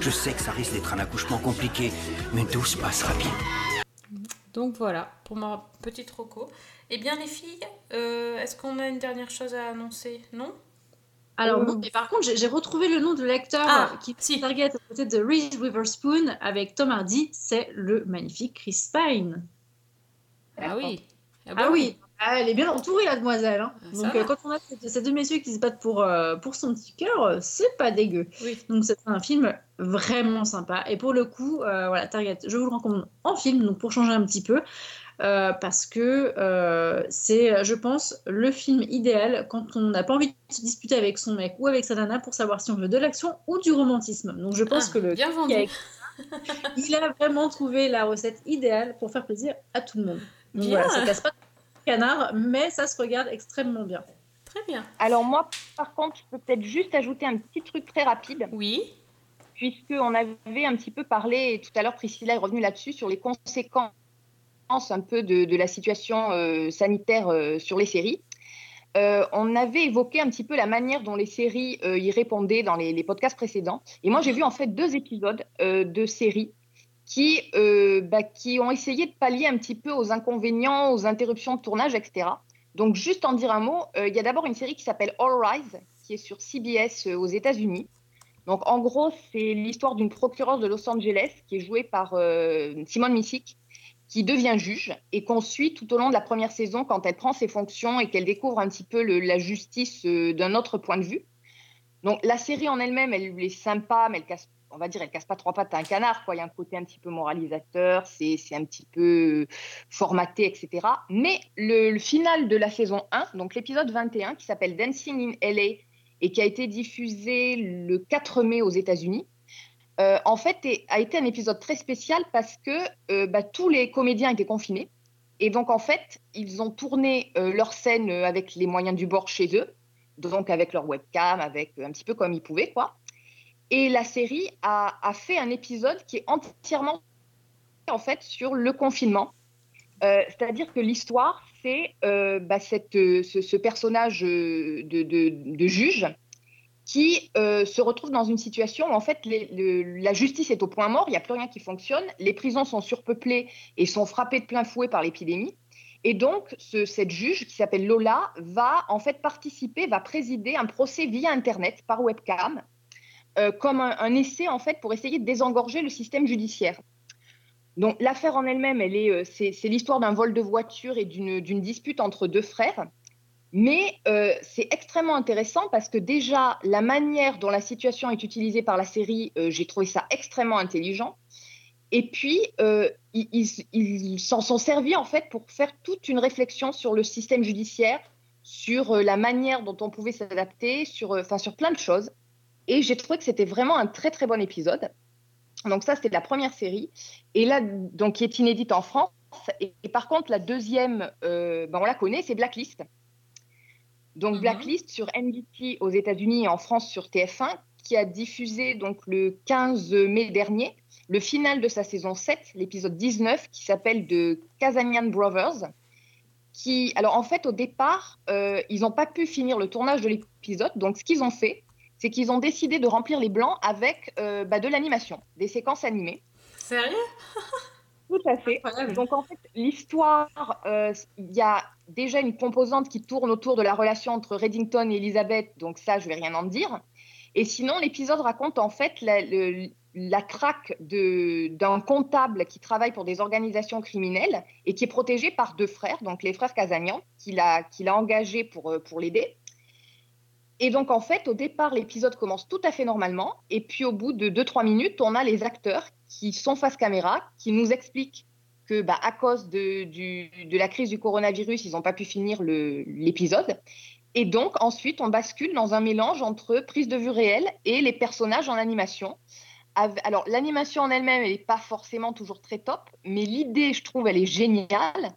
Je sais que ça risque d'être un accouchement compliqué, mais tout se passera bien. Donc voilà, pour ma petite roco. Eh bien les filles, euh, est-ce qu'on a une dernière chose à annoncer? Non? Alors, non, mais par contre, j'ai retrouvé le nom de l'acteur Ah, qui target à côté de Reese Witherspoon avec Tom Hardy. C'est le magnifique Chris Pine. Ah oui. Ah, bon oui, Ah, elle est bien entourée, la demoiselle. hein. Donc, euh, quand on a ces, deux messieurs qui se battent pour, euh, pour son petit cœur, euh, c'est pas dégueu. Donc, c'est un film vraiment sympa. Et pour le coup, euh, voilà, Target, je vous le recommande en film, donc pour changer un petit peu. Euh, parce que euh, c'est, je pense, le film idéal quand on n'a pas envie de se disputer avec son mec ou avec sa nana pour savoir si on veut de l'action ou du romantisme. Donc je pense Ah, que le bien vendu. a il a vraiment trouvé la recette idéale pour faire plaisir à tout le monde. Donc Bien. voilà, ça casse pas le canard, mais ça se regarde extrêmement bien. Très bien. Alors moi, par contre, je peux peut-être juste ajouter un petit truc très rapide. Oui. Puisqu'on avait un petit peu parlé, et tout à l'heure Priscilla est revenue là-dessus, sur les conséquences un peu de, la situation euh, sanitaire euh, sur les séries. Euh, on avait évoqué un petit peu la manière dont les séries y répondaient dans les, podcasts précédents. Et moi, j'ai vu en fait deux épisodes de séries qui, bah, qui ont essayé de pallier un petit peu aux inconvénients, aux interruptions de tournage, etc. Donc, juste en dire un mot, il y a d'abord une série qui s'appelle All Rise, qui est sur CBS aux États-Unis. Donc, en gros, c'est l'histoire d'une procureure de Los Angeles qui est jouée par Simone Missick, qui devient juge et qu'on suit tout au long de la première saison quand elle prend ses fonctions et qu'elle découvre un petit peu la justice euh, d'un autre point de vue. Donc, la série en elle-même, elle est sympa, mais elle casse, on va dire, elle casse pas trois pattes à un canard. Quoi. Il y a un côté un petit peu moralisateur, c'est c'est un petit peu euh, formaté, etc. Mais le, le final de la saison 1, donc l'épisode 21, qui s'appelle Dancing in LA et qui a été diffusé le 4 mai aux États-Unis, euh, en fait, a été un épisode très spécial parce que euh, bah, tous les comédiens étaient confinés. Et donc, en fait, ils ont tourné euh, leur scène avec les moyens du bord chez eux, donc avec leur webcam, avec un petit peu comme ils pouvaient, quoi. Et la série a, fait un épisode qui est entièrement en fait sur le confinement. C'est-à-dire que l'histoire, c'est bah, ce, ce personnage de juge qui euh, se retrouve dans une situation où en fait la justice est au point mort, il n'y a plus rien qui fonctionne, les prisons sont surpeuplées et sont frappées de plein fouet par l'épidémie. Et donc, ce- cette juge qui s'appelle Lola va en fait participer, va présider un procès via Internet par webcam, euh, comme un, essai en fait pour essayer de désengorger le système judiciaire. Donc l'affaire en elle-même, euh, c'est l'histoire d'un vol de voiture et d'une dispute entre deux frères. Mais euh, c'est extrêmement intéressant parce que déjà, la manière dont la situation est utilisée par la série, euh, j'ai trouvé ça extrêmement intelligent. Et puis, euh, ils s'en sont servis en fait pour faire toute une réflexion sur le système judiciaire, sur la manière dont on pouvait s'adapter, sur, enfin, sur plein de choses. Et j'ai trouvé que c'était vraiment un très très bon épisode. Donc ça, c'était la première série. Et là, donc, qui est inédite en France. Et, et par contre, la deuxième, ben, on la connaît, c'est Blacklist. Donc Blacklist sur NBC aux États-Unis et en France sur TF1, qui a diffusé donc le 15 mai dernier le final de sa saison 7, l'épisode 19, qui s'appelle The Kazanian Brothers. Qui, alors en fait, au départ, euh, ils n'ont pas pu finir le tournage de l'épisode. Donc ce qu'ils ont fait, c'est qu'ils ont décidé de remplir les blancs avec euh, bah, de l'animation, des séquences animées. Sérieux? Tout à fait. Donc en fait, l'histoire, euh, il y a déjà une composante qui tourne autour de la relation entre Reddington et Elizabeth, donc ça, je vais rien en dire. Et sinon, l'épisode raconte en fait la, le- la craque d'un comptable qui travaille pour des organisations criminelles et qui est protégé par deux frères, donc les frères Casagnan, qu'il a, qu'il a engagés pour, euh, pour l'aider. Et donc, en fait, au départ, l'épisode commence tout à fait normalement. Et puis, au bout de 2-3 minutes, on a les acteurs qui sont face caméra, qui nous expliquent que, bah, à cause de, du- de la crise du coronavirus, ils n'ont pas pu finir l'épisode. Et donc, ensuite, on bascule dans un mélange entre prise de vue réelle et les personnages en animation. Alors, l'animation en elle-même, elle n'est pas forcément toujours très top, mais l'idée, je trouve, elle est géniale.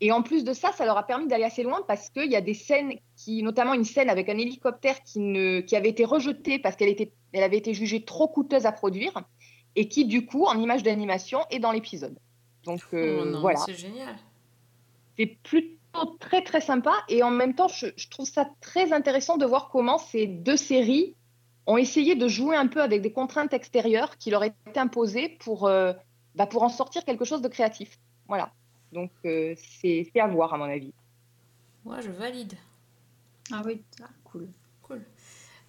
Et en plus de ça, ça leur a permis d'aller assez loin parce qu'il y a des scènes, qui, notamment une scène avec un hélicoptère qui, ne, qui avait été rejetée parce qu'elle elle avait été jugée trop coûteuse à produire et qui, du coup, en image d'animation, est dans l'épisode. Donc, euh, Oh non, voilà. C'est génial. C'est plutôt très très sympa et en même temps, je, je trouve ça très intéressant de voir comment ces deux séries ont essayé de jouer un peu avec des contraintes extérieures qui leur étaient imposées pour, euh, bah, pour en sortir quelque chose de créatif. Voilà. Donc, euh, c'est c'est à voir, à mon avis. Moi, je valide. Ah oui, ah, cool.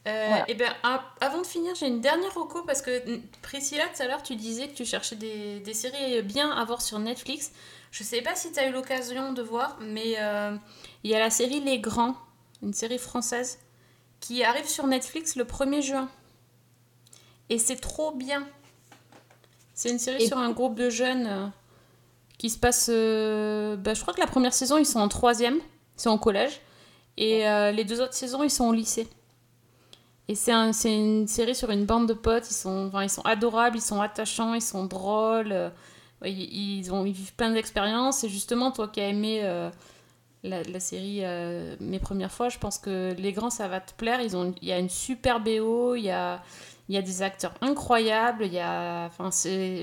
Euh, Et bien, avant de finir, j'ai une dernière reco parce que Priscilla, tout à l'heure, tu disais que tu cherchais des, des séries bien à voir sur Netflix. Je sais pas si tu as eu l'occasion de voir, mais euh, il y a la série Les Grands, une série française, qui arrive sur Netflix le 1er juin. Et c'est trop bien. C'est une série Et sur un groupe de jeunes euh, qui se passe. bah, je crois que la première saison, ils sont en troisième, ils sont au collège. Et les deux autres saisons, ils sont au lycée. Et c'est un- c'est une série sur une bande de potes. Ils sont, enfin, ils sont adorables, ils sont attachants, ils sont drôles. euh, ils, ils ont, ils vivent plein d'expériences. Et justement, toi qui as aimé euh, la, la série euh, Mes premières fois, je pense que Les Grands, ça va te plaire. Ils ont, il y a une super BO, il y a, il y a des acteurs incroyables. Il y a, enfin,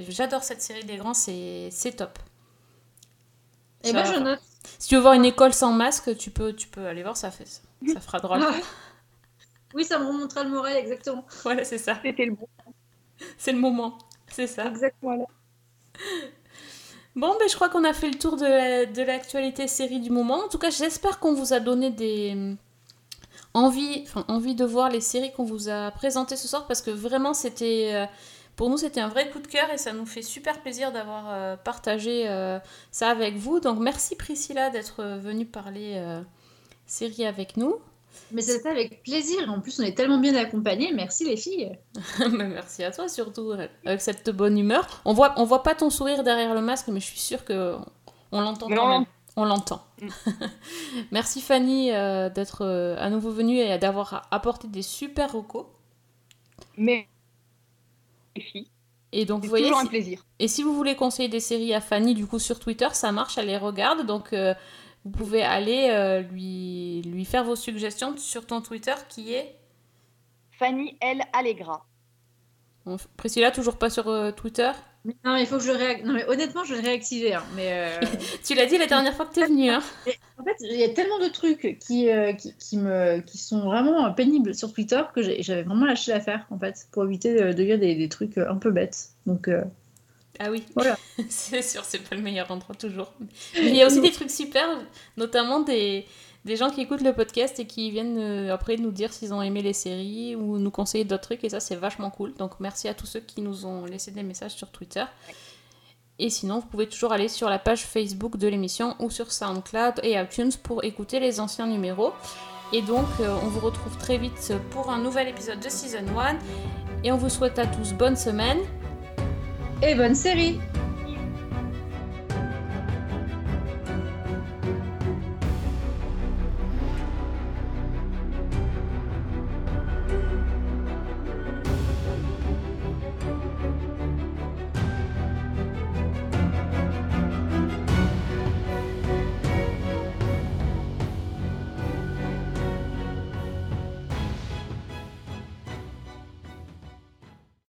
J'adore cette série Les Grands, c'est top. Eh ben, je note. Si tu veux voir une école sans masque, tu peux, tu peux aller voir, ça, fait, ça fera drôle. Oui, ça me remontera le moral, exactement. Voilà, c'est ça. C'était le bon. C'est le moment. C'est ça. Exactement. Bon, ben, je crois qu'on a fait le tour de la- de l'actualité série du moment. En tout cas, j'espère qu'on vous a donné des envie, enfin, envie de voir les séries qu'on vous a présentées ce soir parce que vraiment, c'était euh, pour nous, c'était un vrai coup de cœur et ça nous fait super plaisir d'avoir euh, partagé euh, ça avec vous. Donc, merci Priscilla d'être euh, venue parler euh, série avec nous. Mais c'était avec plaisir. En plus, on est tellement bien accompagnés. Merci les filles. Mais merci à toi surtout euh, avec cette bonne humeur. On voit, on voit pas ton sourire derrière le masque, mais je suis sûre que on l'entend quand on même. On l'entend. merci Fanny euh, d'être euh, à nouveau venue et d'avoir apporté des super recos. Mais Et donc C'est vous voyez, toujours un si- plaisir. Et si vous voulez conseiller des séries à Fanny, du coup sur Twitter, ça marche, elle les regarde. Donc euh, vous pouvez aller euh, lui, lui faire vos suggestions sur ton Twitter qui est. Fanny L. Allegra. Bon, Priscilla, toujours pas sur euh, Twitter? Non, mais il faut que je réactive. Non, mais honnêtement, je vais réactiver. hein, Mais euh, Tu l'as dit la dernière fois que t'es venue. Hein. en fait, il y a tellement de trucs qui, euh, qui, qui me, qui sont vraiment pénibles sur Twitter que j'avais vraiment lâché l'affaire, en fait, pour éviter de, lire des, des trucs un peu bêtes. Donc, euh, Ah oui, Voilà. c'est sûr, c'est pas le meilleur endroit toujours. Mais il y a aussi des trucs super, notamment des, des gens qui écoutent le podcast et qui viennent euh, après nous dire s'ils ont aimé les séries ou nous conseiller d'autres trucs et ça c'est vachement cool. Donc merci à tous ceux qui nous ont laissé des messages sur Twitter. Et sinon, vous pouvez toujours aller sur la page Facebook de l'émission ou sur SoundCloud et iTunes pour écouter les anciens numéros. Et donc, euh, on vous retrouve très vite pour un nouvel épisode de Season 1. Et on vous souhaite à tous bonne semaine. Et bonne série